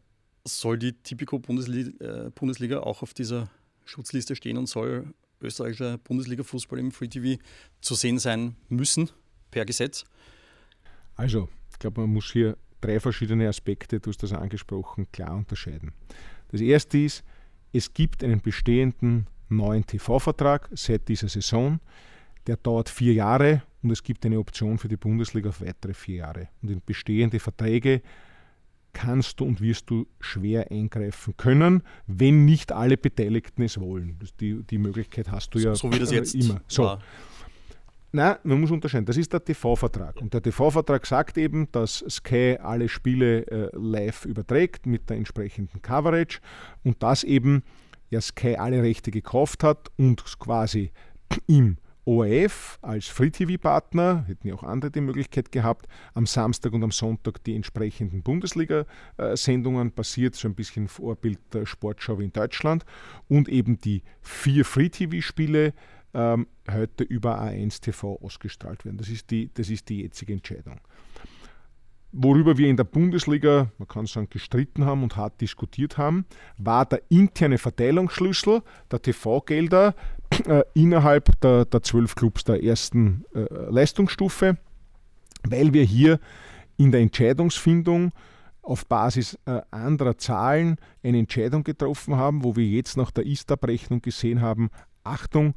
soll die Tipico Bundesliga, äh, Bundesliga auch auf dieser Schutzliste stehen und soll österreichischer Bundesliga-Fußball im Free TV zu sehen sein müssen, per Gesetz? Also, ich glaube, man muss hier drei verschiedene Aspekte, du hast das angesprochen, klar unterscheiden. Das erste ist, es gibt einen bestehenden neuen TV-Vertrag seit dieser Saison. Der dauert vier Jahre und es gibt eine Option für die Bundesliga auf weitere vier Jahre. Und in bestehende Verträge kannst du und wirst du schwer eingreifen können, wenn nicht alle Beteiligten es wollen. Die, die Möglichkeit hast du ja so, wie das jetzt immer. So. Nein, man muss unterscheiden. Das ist der TV-Vertrag. Und der TV-Vertrag sagt eben, dass Sky alle Spiele äh, live überträgt mit der entsprechenden Coverage und dass eben ja Sky alle Rechte gekauft hat und quasi im ORF als Free-TV-Partner, hätten ja auch andere die Möglichkeit gehabt, am Samstag und am Sonntag die entsprechenden Bundesliga-Sendungen basiert, so ein bisschen Vorbild der Sportschau in Deutschland, und eben die vier Free-TV-Spiele ähm, heute über A1 TV ausgestrahlt werden. Das ist, die, das ist die jetzige Entscheidung. Worüber wir in der Bundesliga, man kann sagen, gestritten haben und hart diskutiert haben, war der interne Verteilungsschlüssel der TV-Gelder äh, innerhalb der, der zwölf Clubs der ersten äh, Leistungsstufe, weil wir hier in der Entscheidungsfindung auf Basis äh, anderer Zahlen eine Entscheidung getroffen haben, wo wir jetzt nach der ISTA-Berechnung gesehen haben, Achtung,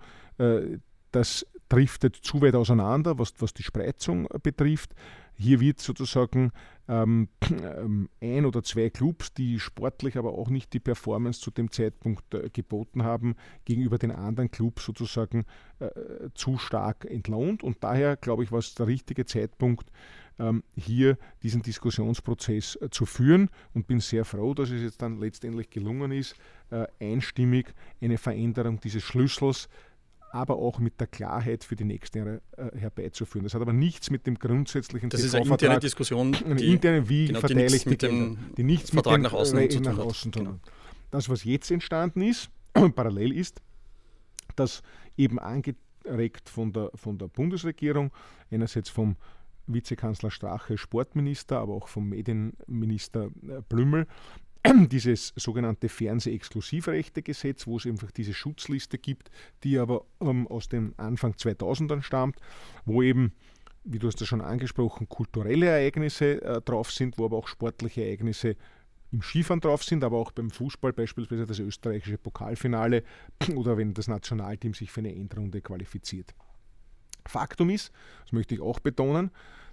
das driftet zu weit auseinander, was, was die Spreizung betrifft. Hier wird sozusagen ähm, ähm, ein oder zwei Clubs, die sportlich aber auch nicht die Performance zu dem Zeitpunkt äh, geboten haben, gegenüber den anderen Clubs sozusagen äh, zu stark entlohnt. Und daher, glaube ich, war es der richtige Zeitpunkt, ähm, hier diesen Diskussionsprozess äh, zu führen und bin sehr froh, dass es jetzt dann letztendlich gelungen ist, äh, einstimmig eine Veränderung dieses Schlüssels aber auch mit der Klarheit für die nächsten Jahre äh, herbeizuführen. Das hat aber nichts mit dem grundsätzlichen Das ist eine interne Diskussion, (clears throat) eine interne, wie genau, verteile ich die Gelder, die nichts Vertrag mit dem nach außen, äh, nach außen tun. Genau. Das, was jetzt entstanden ist, (clears throat) parallel ist, dass eben angeregt von der, von der Bundesregierung, einerseits vom Vizekanzler Strache, Sportminister, aber auch vom Medienminister äh, Blümel, (clears throat) dieses sogenannte Fernseh-Exklusivrechte-Gesetz, wo es einfach diese Schutzliste gibt, die aber ähm, aus dem Anfang 2000ern stammt, wo eben, wie du hast das schon angesprochen, kulturelle Ereignisse äh, drauf sind, wo aber auch sportliche Ereignisse im Skifahren drauf sind, aber auch beim Fußball beispielsweise das österreichische Pokalfinale (clears throat) oder wenn das Nationalteam sich für eine Endrunde qualifiziert. Faktum ist, das möchte ich auch betonen,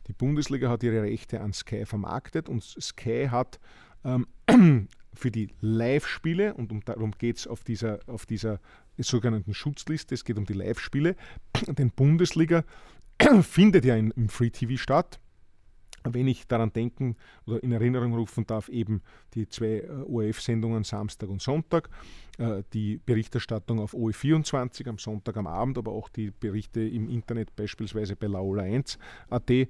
die Bundesliga hat ihre Rechte an Sky vermarktet und Sky hat ähm, (clears throat) für die Live-Spiele, und um, darum geht es auf dieser, auf dieser sogenannten Schutzliste, es geht um die Live-Spiele, (clears throat) denn Bundesliga (clears throat) findet ja in, im Free TV statt. Wenn ich daran denken oder in Erinnerung rufen darf, eben die zwei äh, ORF-Sendungen Samstag und Sonntag, äh, die Berichterstattung auf OE24 am Sonntag am Abend, aber auch die Berichte im Internet, beispielsweise bei Laola 1.at,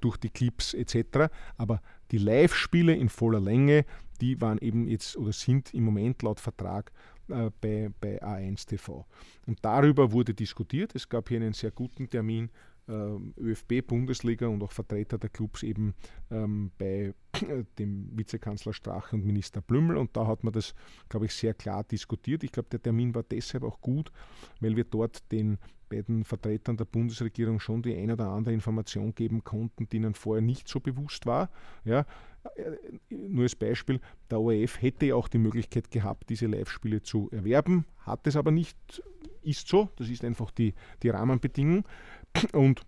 durch die Clips etc. Aber die Live-Spiele in voller Länge, die waren eben jetzt oder sind im Moment laut Vertrag äh, bei, bei A1 TV. Und darüber wurde diskutiert. Es gab hier einen sehr guten Termin äh, ÖFB, Bundesliga und auch Vertreter der Clubs eben ähm, bei äh, dem Vizekanzler Strache und Minister Blümel. Und da hat man das, glaube ich, sehr klar diskutiert. Ich glaube, der Termin war deshalb auch gut, weil wir dort den beiden Vertretern der Bundesregierung schon die ein oder andere Information geben konnten, die ihnen vorher nicht so bewusst war. Ja, äh, nur als Beispiel, der ORF hätte ja auch die Möglichkeit gehabt, diese Live-Spiele zu erwerben, hat es aber nicht, ist so, das ist einfach die, die Rahmenbedingung. Und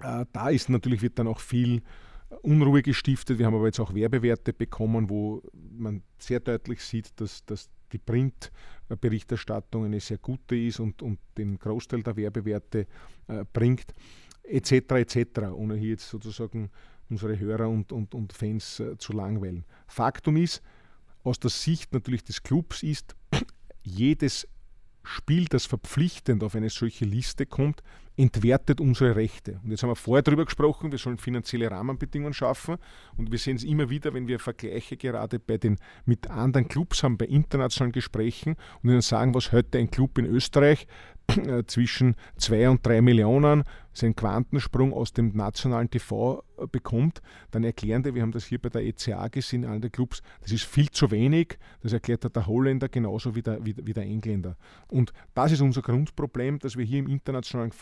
äh, da ist natürlich, wird dann auch viel Unruhe gestiftet. Wir haben aber jetzt auch Werbewerte bekommen, wo man sehr deutlich sieht, dass, dass die Printberichterstattung eine sehr gute ist und, und den Großteil der Werbewerte äh, bringt, etc. etc., ohne hier jetzt sozusagen unsere Hörer und, und, und Fans äh, zu langweilen. Faktum ist, aus der Sicht natürlich des Clubs ist, (clears throat) jedes Spiel, das verpflichtend auf eine solche Liste kommt, entwertet unsere Rechte. Und jetzt haben wir vorher darüber gesprochen, wir sollen finanzielle Rahmenbedingungen schaffen. Und wir sehen es immer wieder, wenn wir Vergleiche gerade bei den mit anderen Clubs haben, bei internationalen Gesprächen und ihnen sagen, was heute ein Club in Österreich (clears throat) zwischen 2 und 3 Millionen seinen Quantensprung aus dem nationalen TV äh, bekommt, dann erklären die, wir haben das hier bei der ECA gesehen, allen der Clubs, das ist viel zu wenig. Das erklärt der Holländer genauso wie der, wie, der Engländer. Und das ist unser Grundproblem, dass wir hier im internationalen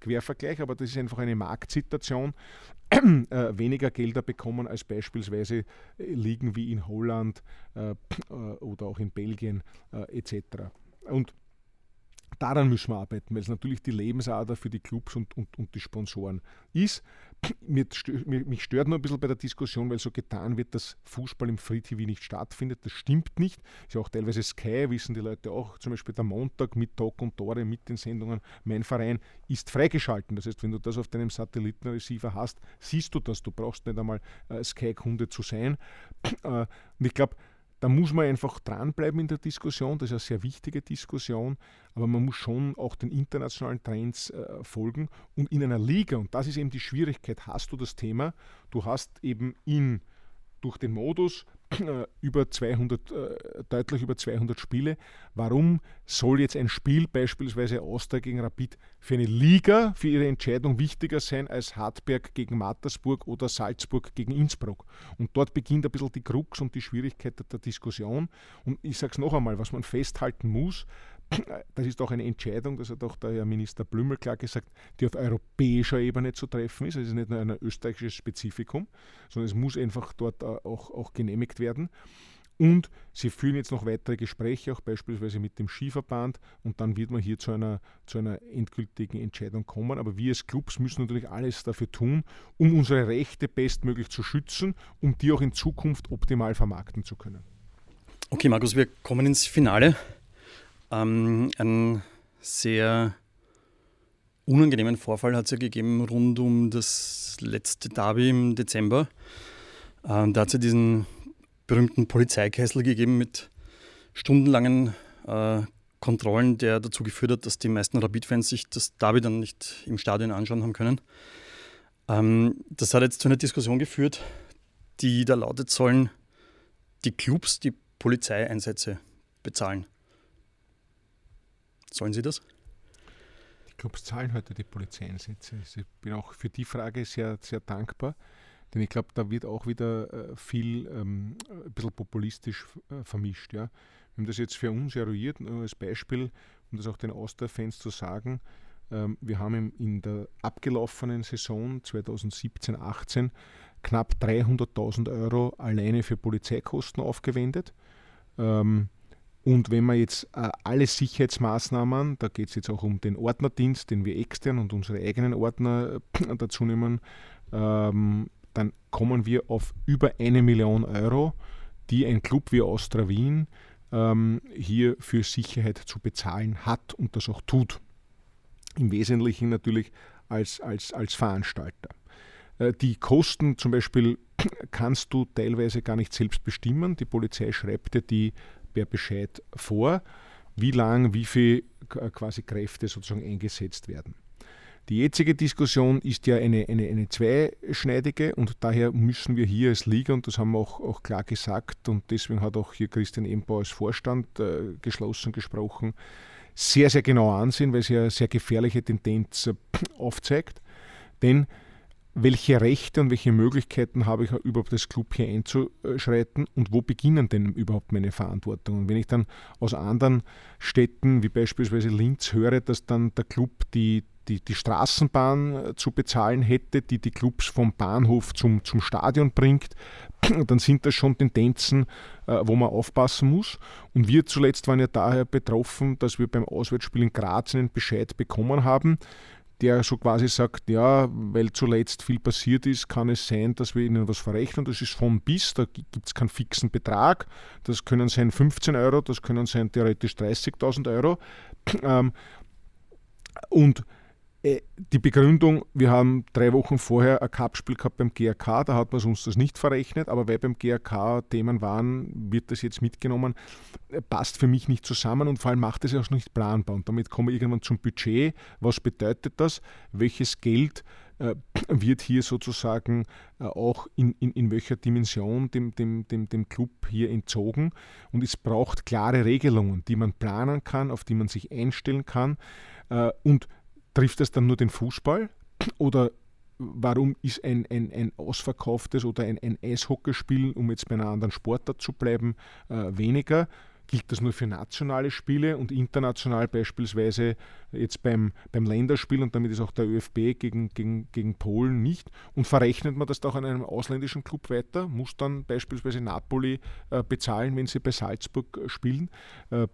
Quervergleich, aber das ist einfach eine Marktsituation, (clears throat) äh, weniger Gelder bekommen als beispielsweise äh, Ligen wie in Holland äh, (clears throat) äh, oder auch in Belgien äh, etc. Und daran müssen wir arbeiten, weil es natürlich die Lebensader für die Clubs und, und, und die Sponsoren ist. mich stört nur ein bisschen bei der Diskussion, weil so getan wird, dass Fußball im Free TV nicht stattfindet. Das stimmt nicht. Ist ja auch teilweise Sky, wissen die Leute auch. Zum Beispiel der Montag mit Talk und Tore, mit den Sendungen. Mein Verein ist freigeschalten. Das heißt, wenn du das auf deinem Satellitenreceiver hast, siehst du das. Du brauchst nicht einmal äh, Sky-Kunde zu sein. Äh, und ich glaube, da muss man einfach dranbleiben in der Diskussion. Das ist eine sehr wichtige Diskussion, aber man muss schon auch den internationalen Trends äh, folgen. Und in einer Liga, und das ist eben die Schwierigkeit, hast du das Thema, du hast eben in durch den Modus über 200, äh, deutlich über 200 Spiele. Warum soll jetzt ein Spiel, beispielsweise Austria gegen Rapid, für eine Liga, für ihre Entscheidung wichtiger sein als Hartberg gegen Mattersburg oder Salzburg gegen Innsbruck? Und dort beginnt ein bisschen die Krux und die Schwierigkeit der Diskussion. Und ich sage es noch einmal, was man festhalten muss, (coughs) das ist auch eine Entscheidung, das hat auch der Herr Minister Blümel klar gesagt, die auf europäischer Ebene zu treffen ist. Es ist nicht nur ein österreichisches Spezifikum, sondern es muss einfach dort auch, auch genehmigt werden. Und sie führen jetzt noch weitere Gespräche, auch beispielsweise mit dem Skiverband, und dann wird man hier zu einer, zu einer endgültigen Entscheidung kommen. Aber wir als Clubs müssen natürlich alles dafür tun, um unsere Rechte bestmöglich zu schützen, um die auch in Zukunft optimal vermarkten zu können. Okay, Markus, wir kommen ins Finale ähm, einen sehr unangenehmen Vorfall hat es ja gegeben rund um das letzte Derby im Dezember. Ähm, da hat es ja diesen berühmten Polizeikessel gegeben mit stundenlangen äh, Kontrollen, der dazu geführt hat, dass die meisten Rapid-Fans sich das Derby dann nicht im Stadion anschauen haben können. Ähm, das hat jetzt zu einer Diskussion geführt, die da lautet, sollen die Clubs die Polizeieinsätze bezahlen. Sollen sie das? Die Clubs zahlen heute die Polizeieinsätze. Ich bin auch für die Frage sehr, sehr dankbar, denn ich glaube, da wird auch wieder äh, viel ähm, ein bisschen populistisch äh, vermischt. Ja. Wir haben das jetzt für uns eruiert, nur als Beispiel, um das auch den Austria-Fans zu sagen. Ähm, wir haben in der abgelaufenen Saison 2017-18 knapp 300.000 Euro alleine für Polizeikosten aufgewendet. Ähm, und wenn wir jetzt äh, alle Sicherheitsmaßnahmen, da geht es jetzt auch um den Ordnerdienst, den wir extern und unsere eigenen Ordner äh, (clears throat) dazu nehmen, ähm, dann kommen wir auf über eine Million Euro, die ein Club wie Austria Wien ähm, hier für Sicherheit zu bezahlen hat und das auch tut. Im Wesentlichen natürlich als, als, als Veranstalter. Äh, die Kosten zum Beispiel (clears throat) kannst du teilweise gar nicht selbst bestimmen. Die Polizei schreibt dir die per Bescheid vor, wie lang, wie viel quasi Kräfte sozusagen eingesetzt werden. Die jetzige Diskussion ist ja eine, eine, eine zweischneidige und daher müssen wir hier als Liga, und das haben wir auch, auch klar gesagt, und deswegen hat auch hier Christian Embau als Vorstand äh, geschlossen gesprochen, sehr, sehr genau ansehen, weil es ja eine sehr gefährliche Tendenz äh, aufzeigt. Denn welche Rechte und welche Möglichkeiten habe ich überhaupt als Club hier einzuschreiten und wo beginnen denn überhaupt meine Verantwortungen? Wenn ich dann aus anderen Städten wie beispielsweise Linz höre, dass dann der Club die, die, die Straßenbahn äh, zu bezahlen hätte, die die Clubs vom Bahnhof zum, zum Stadion bringt, (clears throat) dann sind das schon Tendenzen, äh, wo man aufpassen muss. Und wir zuletzt waren ja daher betroffen, dass wir beim Auswärtsspiel in Graz einen Bescheid bekommen haben, der so quasi sagt, ja, weil zuletzt viel passiert ist, kann es sein, dass wir ihnen was verrechnen. Das ist von bis, da gibt es keinen fixen Betrag. Das können sein 15 Euro, das können sein theoretisch 30.000 Euro. Ähm, und die Begründung, wir haben drei Wochen vorher ein Cup-Spiel gehabt beim GRK, da hat man uns das nicht verrechnet, aber weil beim GRK Themen waren, wird das jetzt mitgenommen, äh, passt für mich nicht zusammen und vor allem macht es auch nicht planbar. Und damit kommen wir irgendwann zum Budget. Was bedeutet das? Welches Geld äh, wird hier sozusagen äh, auch in, in, in welcher Dimension dem, dem, dem, dem Club hier entzogen? Und es braucht klare Regelungen, die man planen kann, auf die man sich einstellen kann. Äh, und Trifft es dann nur den Fußball? Oder warum ist ein, ein, ein ausverkauftes oder ein, ein Eishockeyspiel, um jetzt bei einer anderen Sportart zu bleiben, äh, weniger? Gilt das nur für nationale Spiele und international beispielsweise jetzt beim, beim Länderspiel und damit ist auch der ÖFB gegen, gegen, gegen Polen nicht? Und verrechnet man das doch an einem ausländischen Club weiter? Muss dann beispielsweise Napoli äh, bezahlen, wenn sie bei Salzburg äh, spielen? Äh,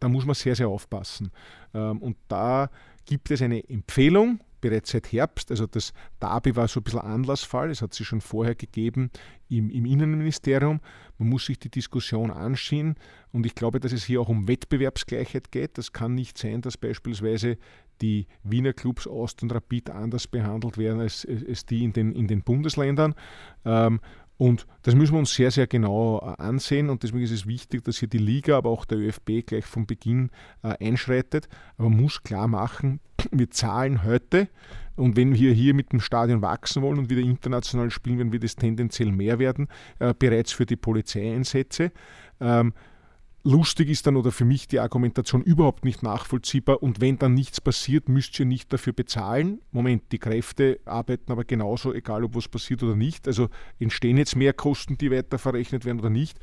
da muss man sehr, sehr aufpassen. Ähm, und da gibt es eine Empfehlung bereits seit Herbst. Also das Derby war so ein bisschen Anlassfall. Es hat sie schon vorher gegeben im, im Innenministerium. Man muss sich die Diskussion anschauen. Und ich glaube, dass es hier auch um Wettbewerbsgleichheit geht. Das kann nicht sein, dass beispielsweise die Wiener Clubs Ost und Rapid anders behandelt werden als, als die in den, in den Bundesländern. Ähm, und das müssen wir uns sehr, sehr genau ansehen und deswegen ist es wichtig, dass hier die Liga, aber auch der ÖFB gleich von Beginn äh, einschreitet. Aber man muss klar machen, (clears throat) wir zahlen heute und wenn wir hier mit dem Stadion wachsen wollen und wieder international spielen, werden wird es tendenziell mehr werden, äh, bereits für die Polizeieinsätze. Lustig ist dann oder für mich die Argumentation überhaupt nicht nachvollziehbar und wenn dann nichts passiert, müsst ihr nicht dafür bezahlen. Moment, die Kräfte arbeiten aber genauso, egal ob was passiert oder nicht. Also entstehen jetzt mehr Kosten, die weiter verrechnet werden oder nicht.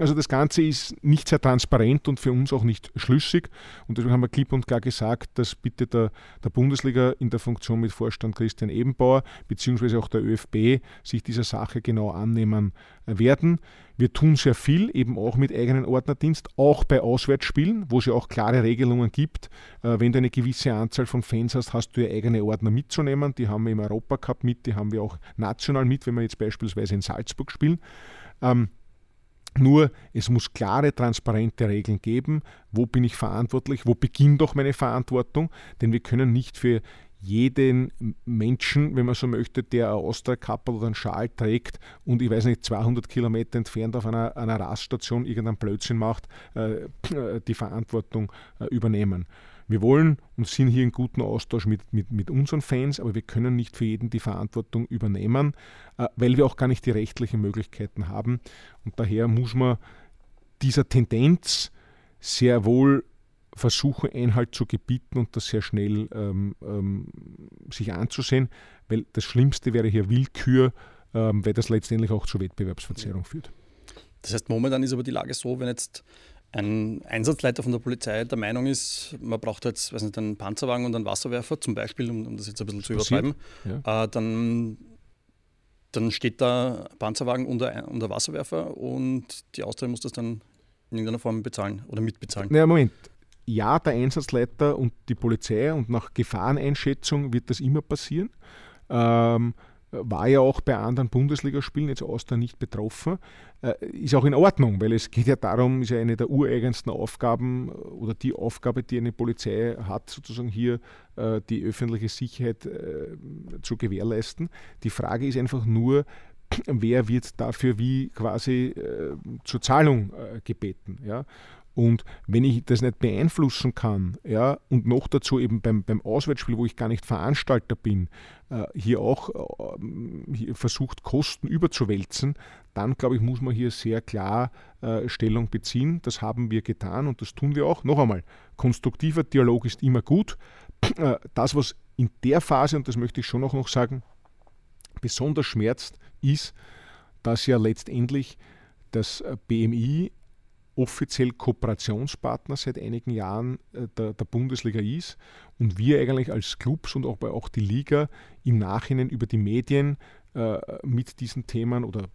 Also das Ganze ist nicht sehr transparent und für uns auch nicht schlüssig und deswegen haben wir klipp und klar gesagt, dass bitte der, der Bundesliga in der Funktion mit Vorstand Christian Ebenbauer beziehungsweise auch der ÖFB sich dieser Sache genau annehmen werden. Wir tun sehr viel, eben auch mit eigenen Ordnerdienst, auch bei Auswärtsspielen, wo es ja auch klare Regelungen gibt. Äh, wenn du eine gewisse Anzahl von Fans hast, hast du ja eigene Ordner mitzunehmen. Die haben wir im Europacup mit, die haben wir auch national mit, wenn wir jetzt beispielsweise in Salzburg spielen. Ähm, nur es muss klare, transparente Regeln geben. Wo bin ich verantwortlich? Wo beginnt doch meine Verantwortung? Denn wir können nicht für jeden Menschen, wenn man so möchte, der ein Austria-Kappel oder einen Schal trägt und ich weiß nicht, 200 Kilometer entfernt auf einer, einer Raststation irgendeinen Blödsinn macht, äh, die Verantwortung äh, übernehmen. Wir wollen und sind hier in guten Austausch mit, mit, mit unseren Fans, aber wir können nicht für jeden die Verantwortung übernehmen, äh, weil wir auch gar nicht die rechtlichen Möglichkeiten haben. Und daher muss man dieser Tendenz sehr wohl versuchen, Einhalt zu gebieten und das sehr schnell ähm, ähm, sich anzusehen, weil das Schlimmste wäre hier Willkür, ähm, weil das letztendlich auch zur Wettbewerbsverzerrung führt. Das heißt, momentan ist aber die Lage so, wenn jetzt ein Einsatzleiter von der Polizei der Meinung ist, man braucht jetzt weiß nicht, einen Panzerwagen und einen Wasserwerfer, zum Beispiel, um, um das jetzt ein bisschen zu übertreiben, ja. äh, dann, dann steht da Panzerwagen und der Wasserwerfer und die Austria muss das dann in irgendeiner Form bezahlen oder mitbezahlen. Na, Moment, ja, der Einsatzleiter und die Polizei und nach Gefahreneinschätzung wird das immer passieren. Ähm, war ja auch bei anderen Bundesligaspielen jetzt Austria nicht betroffen. Äh, ist auch in Ordnung, weil es geht ja darum, ist ja eine der ureigensten Aufgaben oder die Aufgabe, die eine Polizei hat, sozusagen hier äh, die öffentliche Sicherheit äh, zu gewährleisten. Die Frage ist einfach nur, (clears throat) wer wird dafür wie quasi äh, zur Zahlung äh, gebeten. Ja? Und wenn ich das nicht beeinflussen kann, ja, und noch dazu eben beim, beim Auswärtsspiel, wo ich gar nicht Veranstalter bin, äh, hier auch äh, hier versucht, Kosten überzuwälzen, dann glaube ich, muss man hier sehr klar äh, Stellung beziehen. Das haben wir getan und das tun wir auch. Noch einmal, konstruktiver Dialog ist immer gut. Äh, das, was in der Phase, und das möchte ich schon auch noch sagen, besonders schmerzt, ist, dass ja letztendlich das äh, BMI offiziell Kooperationspartner seit einigen Jahren äh, der, der, Bundesliga ist und wir eigentlich als Clubs und auch, auch die Liga im Nachhinein über die Medien äh, mit diesen Themen oder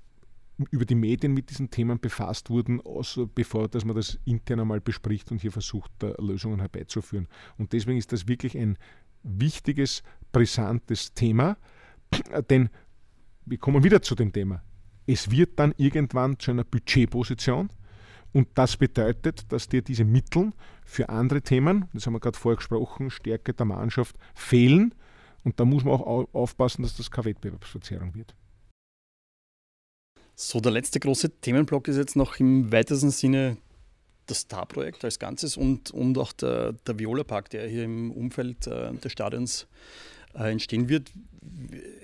über die Medien mit diesen Themen befasst wurden, bevor dass man das intern einmal bespricht und hier versucht, Lösungen herbeizuführen. Und deswegen ist das wirklich ein wichtiges, brisantes Thema, denn wir kommen wieder zu dem Thema. Es wird dann irgendwann zu einer Budgetposition, und das bedeutet, dass dir diese Mittel für andere Themen, das haben wir gerade vorher gesprochen, Stärke der Mannschaft, fehlen. Und da muss man auch aufpassen, dass das keine Wettbewerbsverzerrung wird. So, der letzte große Themenblock ist jetzt noch im weitesten Sinne das Star-Projekt als Ganzes und, und auch der, der Viola-Park, der hier im Umfeld äh, des Stadions äh, entstehen wird.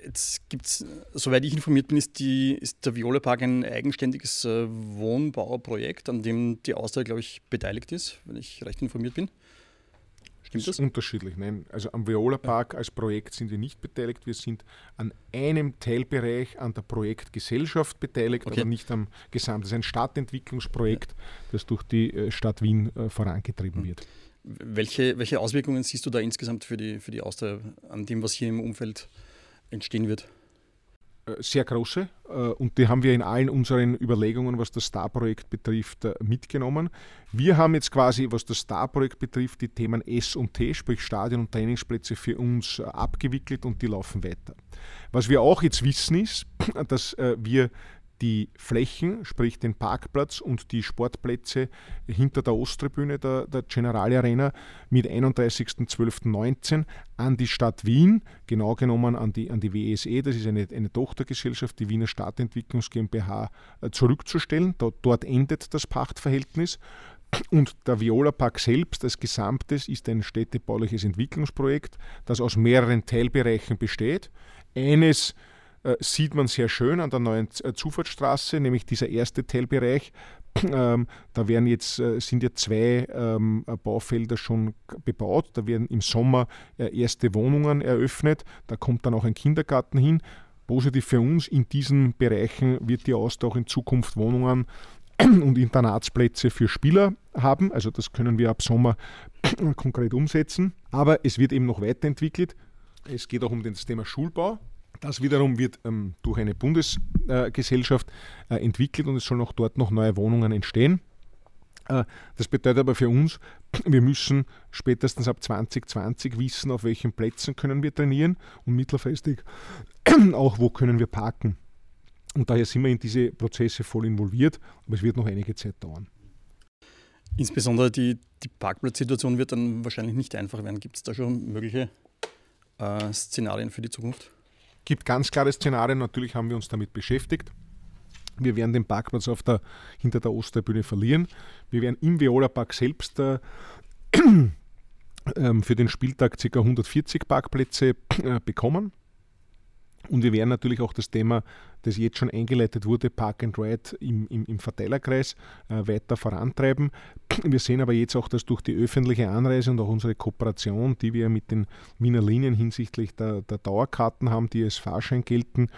Jetzt gibt es, soweit ich informiert bin, ist, die, ist der Viola Park ein eigenständiges äh, Wohnbauprojekt, an dem die Austria, glaube ich, beteiligt ist, wenn ich recht informiert bin. Stimmt das? Ist unterschiedlich. Nein, also am Viola Park ja. als Projekt sind wir nicht beteiligt. Wir sind an einem Teilbereich an der Projektgesellschaft beteiligt, okay. aber nicht am gesamten. Das ist ein Stadtentwicklungsprojekt, ja. das durch die äh, Stadt Wien äh, vorangetrieben mhm. wird. Welche, welche Auswirkungen siehst du da insgesamt für die, für die Austria an dem, was hier im Umfeld entstehen wird? äh, sehr große äh, und die haben wir in allen unseren Überlegungen, was das Star-Projekt betrifft, äh, mitgenommen. Wir haben jetzt quasi, was das Star-Projekt betrifft, die Themen S und T, sprich Stadion und Trainingsplätze für uns abgewickelt und die laufen weiter. Was wir auch jetzt wissen ist, (clears throat) dass wir die Flächen, sprich den Parkplatz und die Sportplätze hinter der Osttribüne der, der Generali Arena mit 31.12.19 an die Stadt Wien, genau genommen an die, an die WSE, das ist eine, eine Tochtergesellschaft, die Wiener Stadtentwicklungs GmbH, äh, zurückzustellen. Dort, dort endet das Pachtverhältnis. Und der Viola Park selbst als Gesamtes ist ein städtebauliches Entwicklungsprojekt, das aus mehreren Teilbereichen besteht. Eines äh, sieht man sehr schön an der neuen äh, Zufahrtsstraße, nämlich dieser erste Teilbereich. (clears throat) Ähm, da werden jetzt, äh, sind ja zwei ähm, Baufelder schon bebaut. Da werden im Sommer äh, erste Wohnungen eröffnet. Da kommt dann auch ein Kindergarten hin. Positiv für uns, in diesen Bereichen wird die Austausch auch in Zukunft Wohnungen (clears throat) und Internatsplätze für Spieler haben. Also das können wir ab Sommer (clears throat) konkret umsetzen. Aber es wird eben noch weiterentwickelt. Es geht auch um das Thema Schulbau. Das wiederum wird ähm, durch eine Bundesgesellschaft äh, entwickelt und es sollen auch dort noch neue Wohnungen entstehen. Äh, das bedeutet aber für uns, wir müssen spätestens ab 2020 wissen, auf welchen Plätzen können wir trainieren und mittelfristig (clears throat) auch, wo können wir parken. Und daher sind wir in diese Prozesse voll involviert, aber es wird noch einige Zeit dauern. Insbesondere die, die Parkplatzsituation wird dann wahrscheinlich nicht einfach werden. Gibt es da schon mögliche äh, Szenarien für die Zukunft? Gibt ganz klare Szenarien, natürlich haben wir uns damit beschäftigt. Wir werden den Parkplatz auf der, hinter der Osterbühne verlieren. Wir werden im Viola Park selbst äh, (clears throat) äh, für den Spieltag ca. 140 Parkplätze äh, bekommen. Und wir werden natürlich auch das Thema, das jetzt schon eingeleitet wurde, Park and Ride im, im, im Verteilerkreis äh, weiter vorantreiben. Wir sehen aber jetzt auch, dass durch die öffentliche Anreise und auch unsere Kooperation, die wir mit den Wiener Linien hinsichtlich der, der Dauerkarten haben, die als Fahrschein gelten,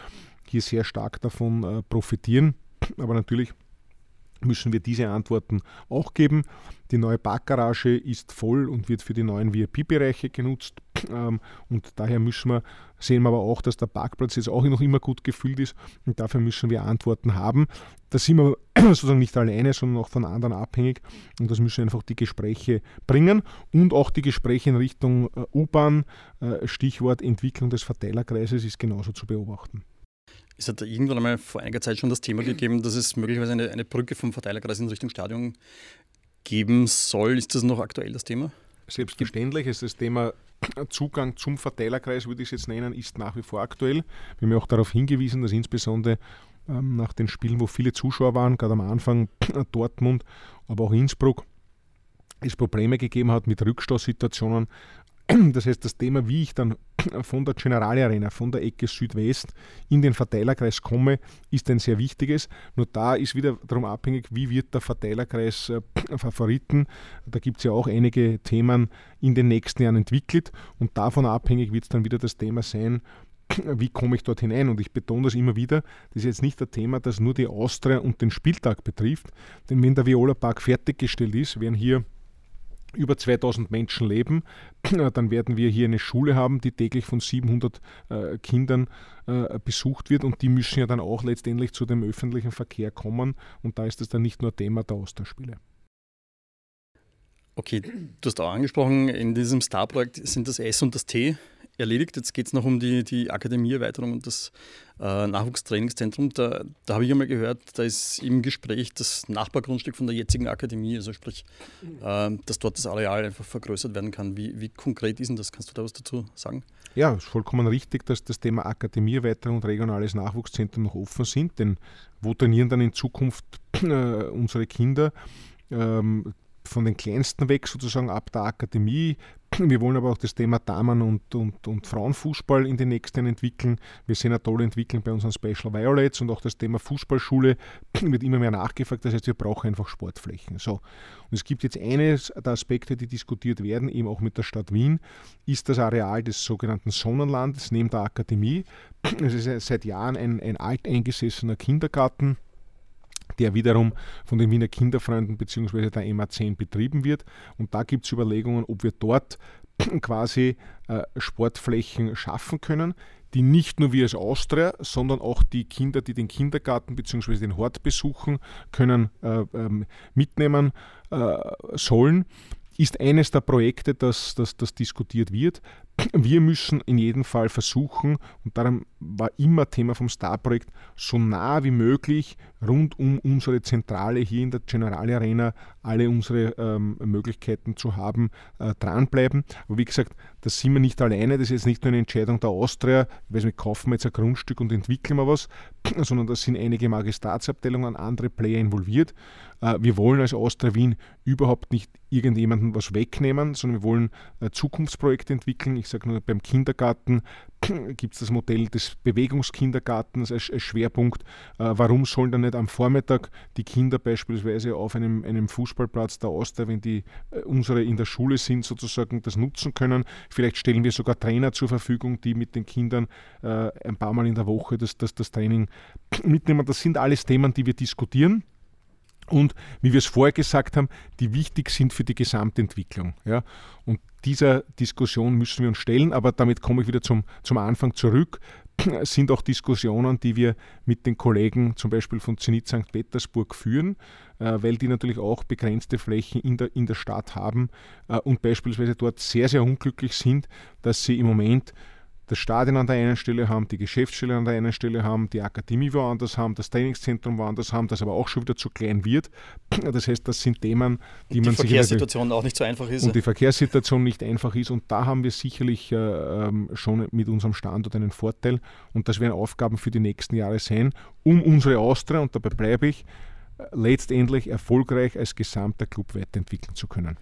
hier sehr stark davon äh, profitieren. Aber natürlich müssen wir diese Antworten auch geben. Die neue Parkgarage ist voll und wird für die neuen VIP-Bereiche genutzt. Ähm, und daher müssen wir, sehen wir aber auch, dass der Parkplatz jetzt auch noch immer gut gefüllt ist und dafür müssen wir Antworten haben. Da sind wir (clears throat) sozusagen nicht alleine, sondern auch von anderen abhängig und das müssen einfach die Gespräche bringen und auch die Gespräche in Richtung äh, U-Bahn, äh, Stichwort Entwicklung des Verteilerkreises ist genauso zu beobachten. Es hat irgendwann einmal vor einiger Zeit schon das Thema gegeben, dass es möglicherweise eine, eine Brücke vom Verteilerkreis in Richtung Stadion geben soll. Ist das noch aktuell das Thema? Selbstverständlich ist das Thema Zugang zum Verteilerkreis, würde ich es jetzt nennen, ist nach wie vor aktuell. Wir haben ja auch darauf hingewiesen, dass insbesondere ähm, nach den Spielen, wo viele Zuschauer waren, gerade am Anfang (clears throat) Dortmund, aber auch Innsbruck, es Probleme gegeben hat mit Rückstoßsituationen, (clears throat) das heißt, das Thema, wie ich dann (clears throat) von der Generali Arena, von der Ecke Südwest in den Verteilerkreis komme, ist ein sehr wichtiges. Nur da ist wieder darum abhängig, wie wird der Verteilerkreis äh, (clears throat) Favoriten. Da gibt es ja auch einige Themen in den nächsten Jahren entwickelt und davon abhängig wird es dann wieder das Thema sein, wie komme ich dort hinein? Und ich betone das immer wieder, das ist jetzt nicht ein Thema, das nur die Austria und den Spieltag betrifft, denn wenn der Viola Park fertiggestellt ist, werden hier über 2000 Menschen leben, (clears throat) dann werden wir hier eine Schule haben, die täglich von 700 äh, Kindern äh, besucht wird und die müssen ja dann auch letztendlich zu dem öffentlichen Verkehr kommen und da ist das dann nicht nur Thema der Austauschspiele. Okay, du hast auch angesprochen, in diesem Star-Projekt sind das S und das T erledigt. Jetzt geht es noch um die, die Akademieerweiterung und das äh, Nachwuchstrainingszentrum. Da, da habe ich einmal gehört, da ist im Gespräch das Nachbargrundstück von der jetzigen Akademie, also sprich, äh, dass dort das Areal einfach vergrößert werden kann. Wie, wie konkret ist denn das? Kannst du da was dazu sagen? Ja, es ist vollkommen richtig, dass das Thema Akademieerweiterung und regionales Nachwuchszentrum noch offen sind, denn wo trainieren dann in Zukunft äh, unsere Kinder? Ähm, von den Kleinsten weg, sozusagen ab der Akademie. Wir wollen aber auch das Thema Damen- und, und, und Frauenfußball in den nächsten entwickeln. Wir sehen eine tolle Entwicklung bei unseren Special Violets und auch das Thema Fußballschule (clears throat) wird immer mehr nachgefragt. Das heißt, wir brauchen einfach Sportflächen. So. Und es gibt jetzt eines der Aspekte, die diskutiert werden, eben auch mit der Stadt Wien, ist das Areal des sogenannten Sonnenlandes neben der Akademie. (clears throat) Es ist seit Jahren ein, ein alteingesessener Kindergarten der wiederum von den Wiener Kinderfreunden bzw. der MA10 betrieben wird. Und da gibt es Überlegungen, ob wir dort (clears throat) quasi äh, Sportflächen schaffen können, die nicht nur wir als Austria, sondern auch die Kinder, die den Kindergarten bzw. den Hort besuchen, können äh, ähm, mitnehmen äh, sollen ist eines der Projekte, das, das, das diskutiert wird. Wir müssen in jedem Fall versuchen, und darum war immer Thema vom Star-Projekt, so nah wie möglich rund um unsere Zentrale hier in der General Arena alle unsere ähm, Möglichkeiten zu haben, äh, dranbleiben. Aber wie gesagt, da sind wir nicht alleine, das ist jetzt nicht nur eine Entscheidung der Austria, ich weiß nicht, kaufen wir jetzt ein Grundstück und entwickeln wir was, (clears throat) sondern da sind einige Magistratsabteilungen, andere Player involviert. Äh, wir wollen als Austria Wien überhaupt nicht irgendjemandem was wegnehmen, sondern wir wollen äh, Zukunftsprojekte entwickeln. Ich sage nur, beim Kindergarten (clears throat) gibt es das Modell des Bewegungskindergartens als, Schwerpunkt. Äh, warum sollen dann nicht am Vormittag die Kinder beispielsweise auf einem, einem Fußballplatz der Austria, wenn die unsere in der Schule sind, sozusagen das nutzen können? Vielleicht stellen wir sogar Trainer zur Verfügung, die mit den Kindern ein paar Mal in der Woche das, das, das Training (clears throat) mitnehmen. Das sind alles Themen, die wir diskutieren und wie wir es vorher gesagt haben, die wichtig sind für die Gesamtentwicklung. Ja? Und dieser Diskussion müssen wir uns stellen, aber damit komme ich wieder zum, zum Anfang zurück. Sind auch Diskussionen, die wir mit den Kollegen zum Beispiel von Zenit St. Petersburg führen, äh, weil die natürlich auch begrenzte Flächen in der, in der Stadt haben äh, und beispielsweise dort sehr, sehr unglücklich sind, dass sie im Moment das Stadion an der einen Stelle haben, die Geschäftsstelle an der einen Stelle haben, die Akademie woanders haben, das Trainingszentrum woanders haben, das aber auch schon wieder zu klein wird. (clears throat) Das heißt, das sind Themen, die, die man sich. Die Verkehrssituation auch nicht so einfach ist. Und die Verkehrssituation nicht einfach ist. Und da haben wir sicherlich äh, ähm, schon mit unserem Standort einen Vorteil. Und das werden Aufgaben für die nächsten Jahre sein, um unsere Austria, und dabei bleibe ich, äh, letztendlich erfolgreich als gesamter Club weiterentwickeln zu können.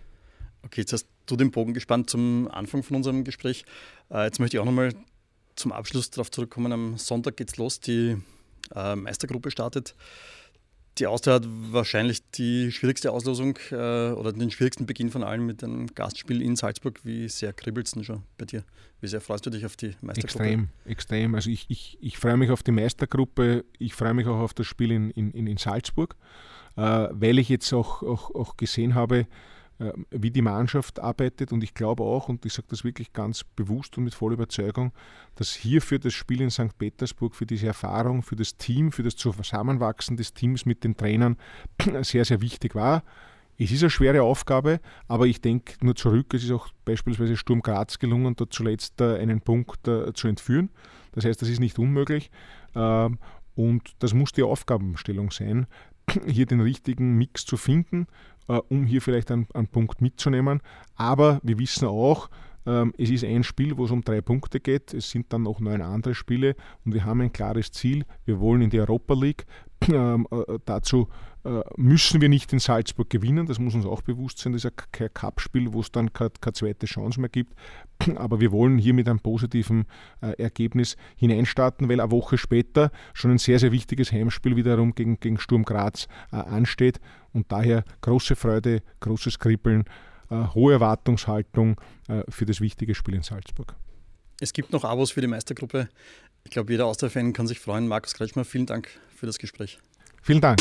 Okay, jetzt hast du den Bogen gespannt zum Anfang von unserem Gespräch. Äh, jetzt möchte ich auch nochmal zum Abschluss darauf zurückkommen. Am Sonntag geht's los, die äh, Meistergruppe startet. Die Austria hat wahrscheinlich die schwierigste Auslosung äh, oder den schwierigsten Beginn von allen mit einem Gastspiel in Salzburg. Wie sehr kribbelt es denn schon bei dir? Wie sehr freust du dich auf die Meistergruppe? Extrem, extrem. Also ich, ich, ich freue mich auf die Meistergruppe, ich freue mich auch auf das Spiel in, in, in Salzburg, äh, weil ich jetzt auch, auch, auch gesehen habe, wie die Mannschaft arbeitet. Und ich glaube auch, und ich sage das wirklich ganz bewusst und mit voller Überzeugung, dass hier für das Spiel in St. Petersburg, für diese Erfahrung, für das Team, für das Zusammenwachsen des Teams mit den Trainern (clears throat) sehr, sehr wichtig war. Es ist eine schwere Aufgabe, aber ich denke nur zurück, es ist auch beispielsweise Sturm Graz gelungen, dort zuletzt äh, einen Punkt äh, zu entführen. Das heißt, das ist nicht unmöglich. Ähm, und das muss die Aufgabenstellung sein, (clears throat) hier den richtigen Mix zu finden um hier vielleicht einen, einen Punkt mitzunehmen. Aber wir wissen auch, ähm, es ist ein Spiel, wo es um drei Punkte geht. Es sind dann noch neun andere Spiele und wir haben ein klares Ziel. Wir wollen in die Europa League. (clears throat) Ähm, äh, dazu äh, müssen wir nicht in Salzburg gewinnen, das muss uns auch bewusst sein. Das ist kein Cup-Spiel, wo es dann keine, keine, zweite Chance mehr gibt. (clears throat) Aber wir wollen hier mit einem positiven äh, Ergebnis hineinstarten, weil eine Woche später schon ein sehr, sehr wichtiges Heimspiel wiederum gegen, gegen Sturm Graz äh, ansteht. Und daher große Freude, großes Kribbeln, äh, hohe Erwartungshaltung äh, für das wichtige Spiel in Salzburg. Es gibt noch Abos für die Meistergruppe. Ich glaube, jeder Austria-Fan kann sich freuen. Markus Kretschmer, vielen Dank für das Gespräch. Vielen Dank.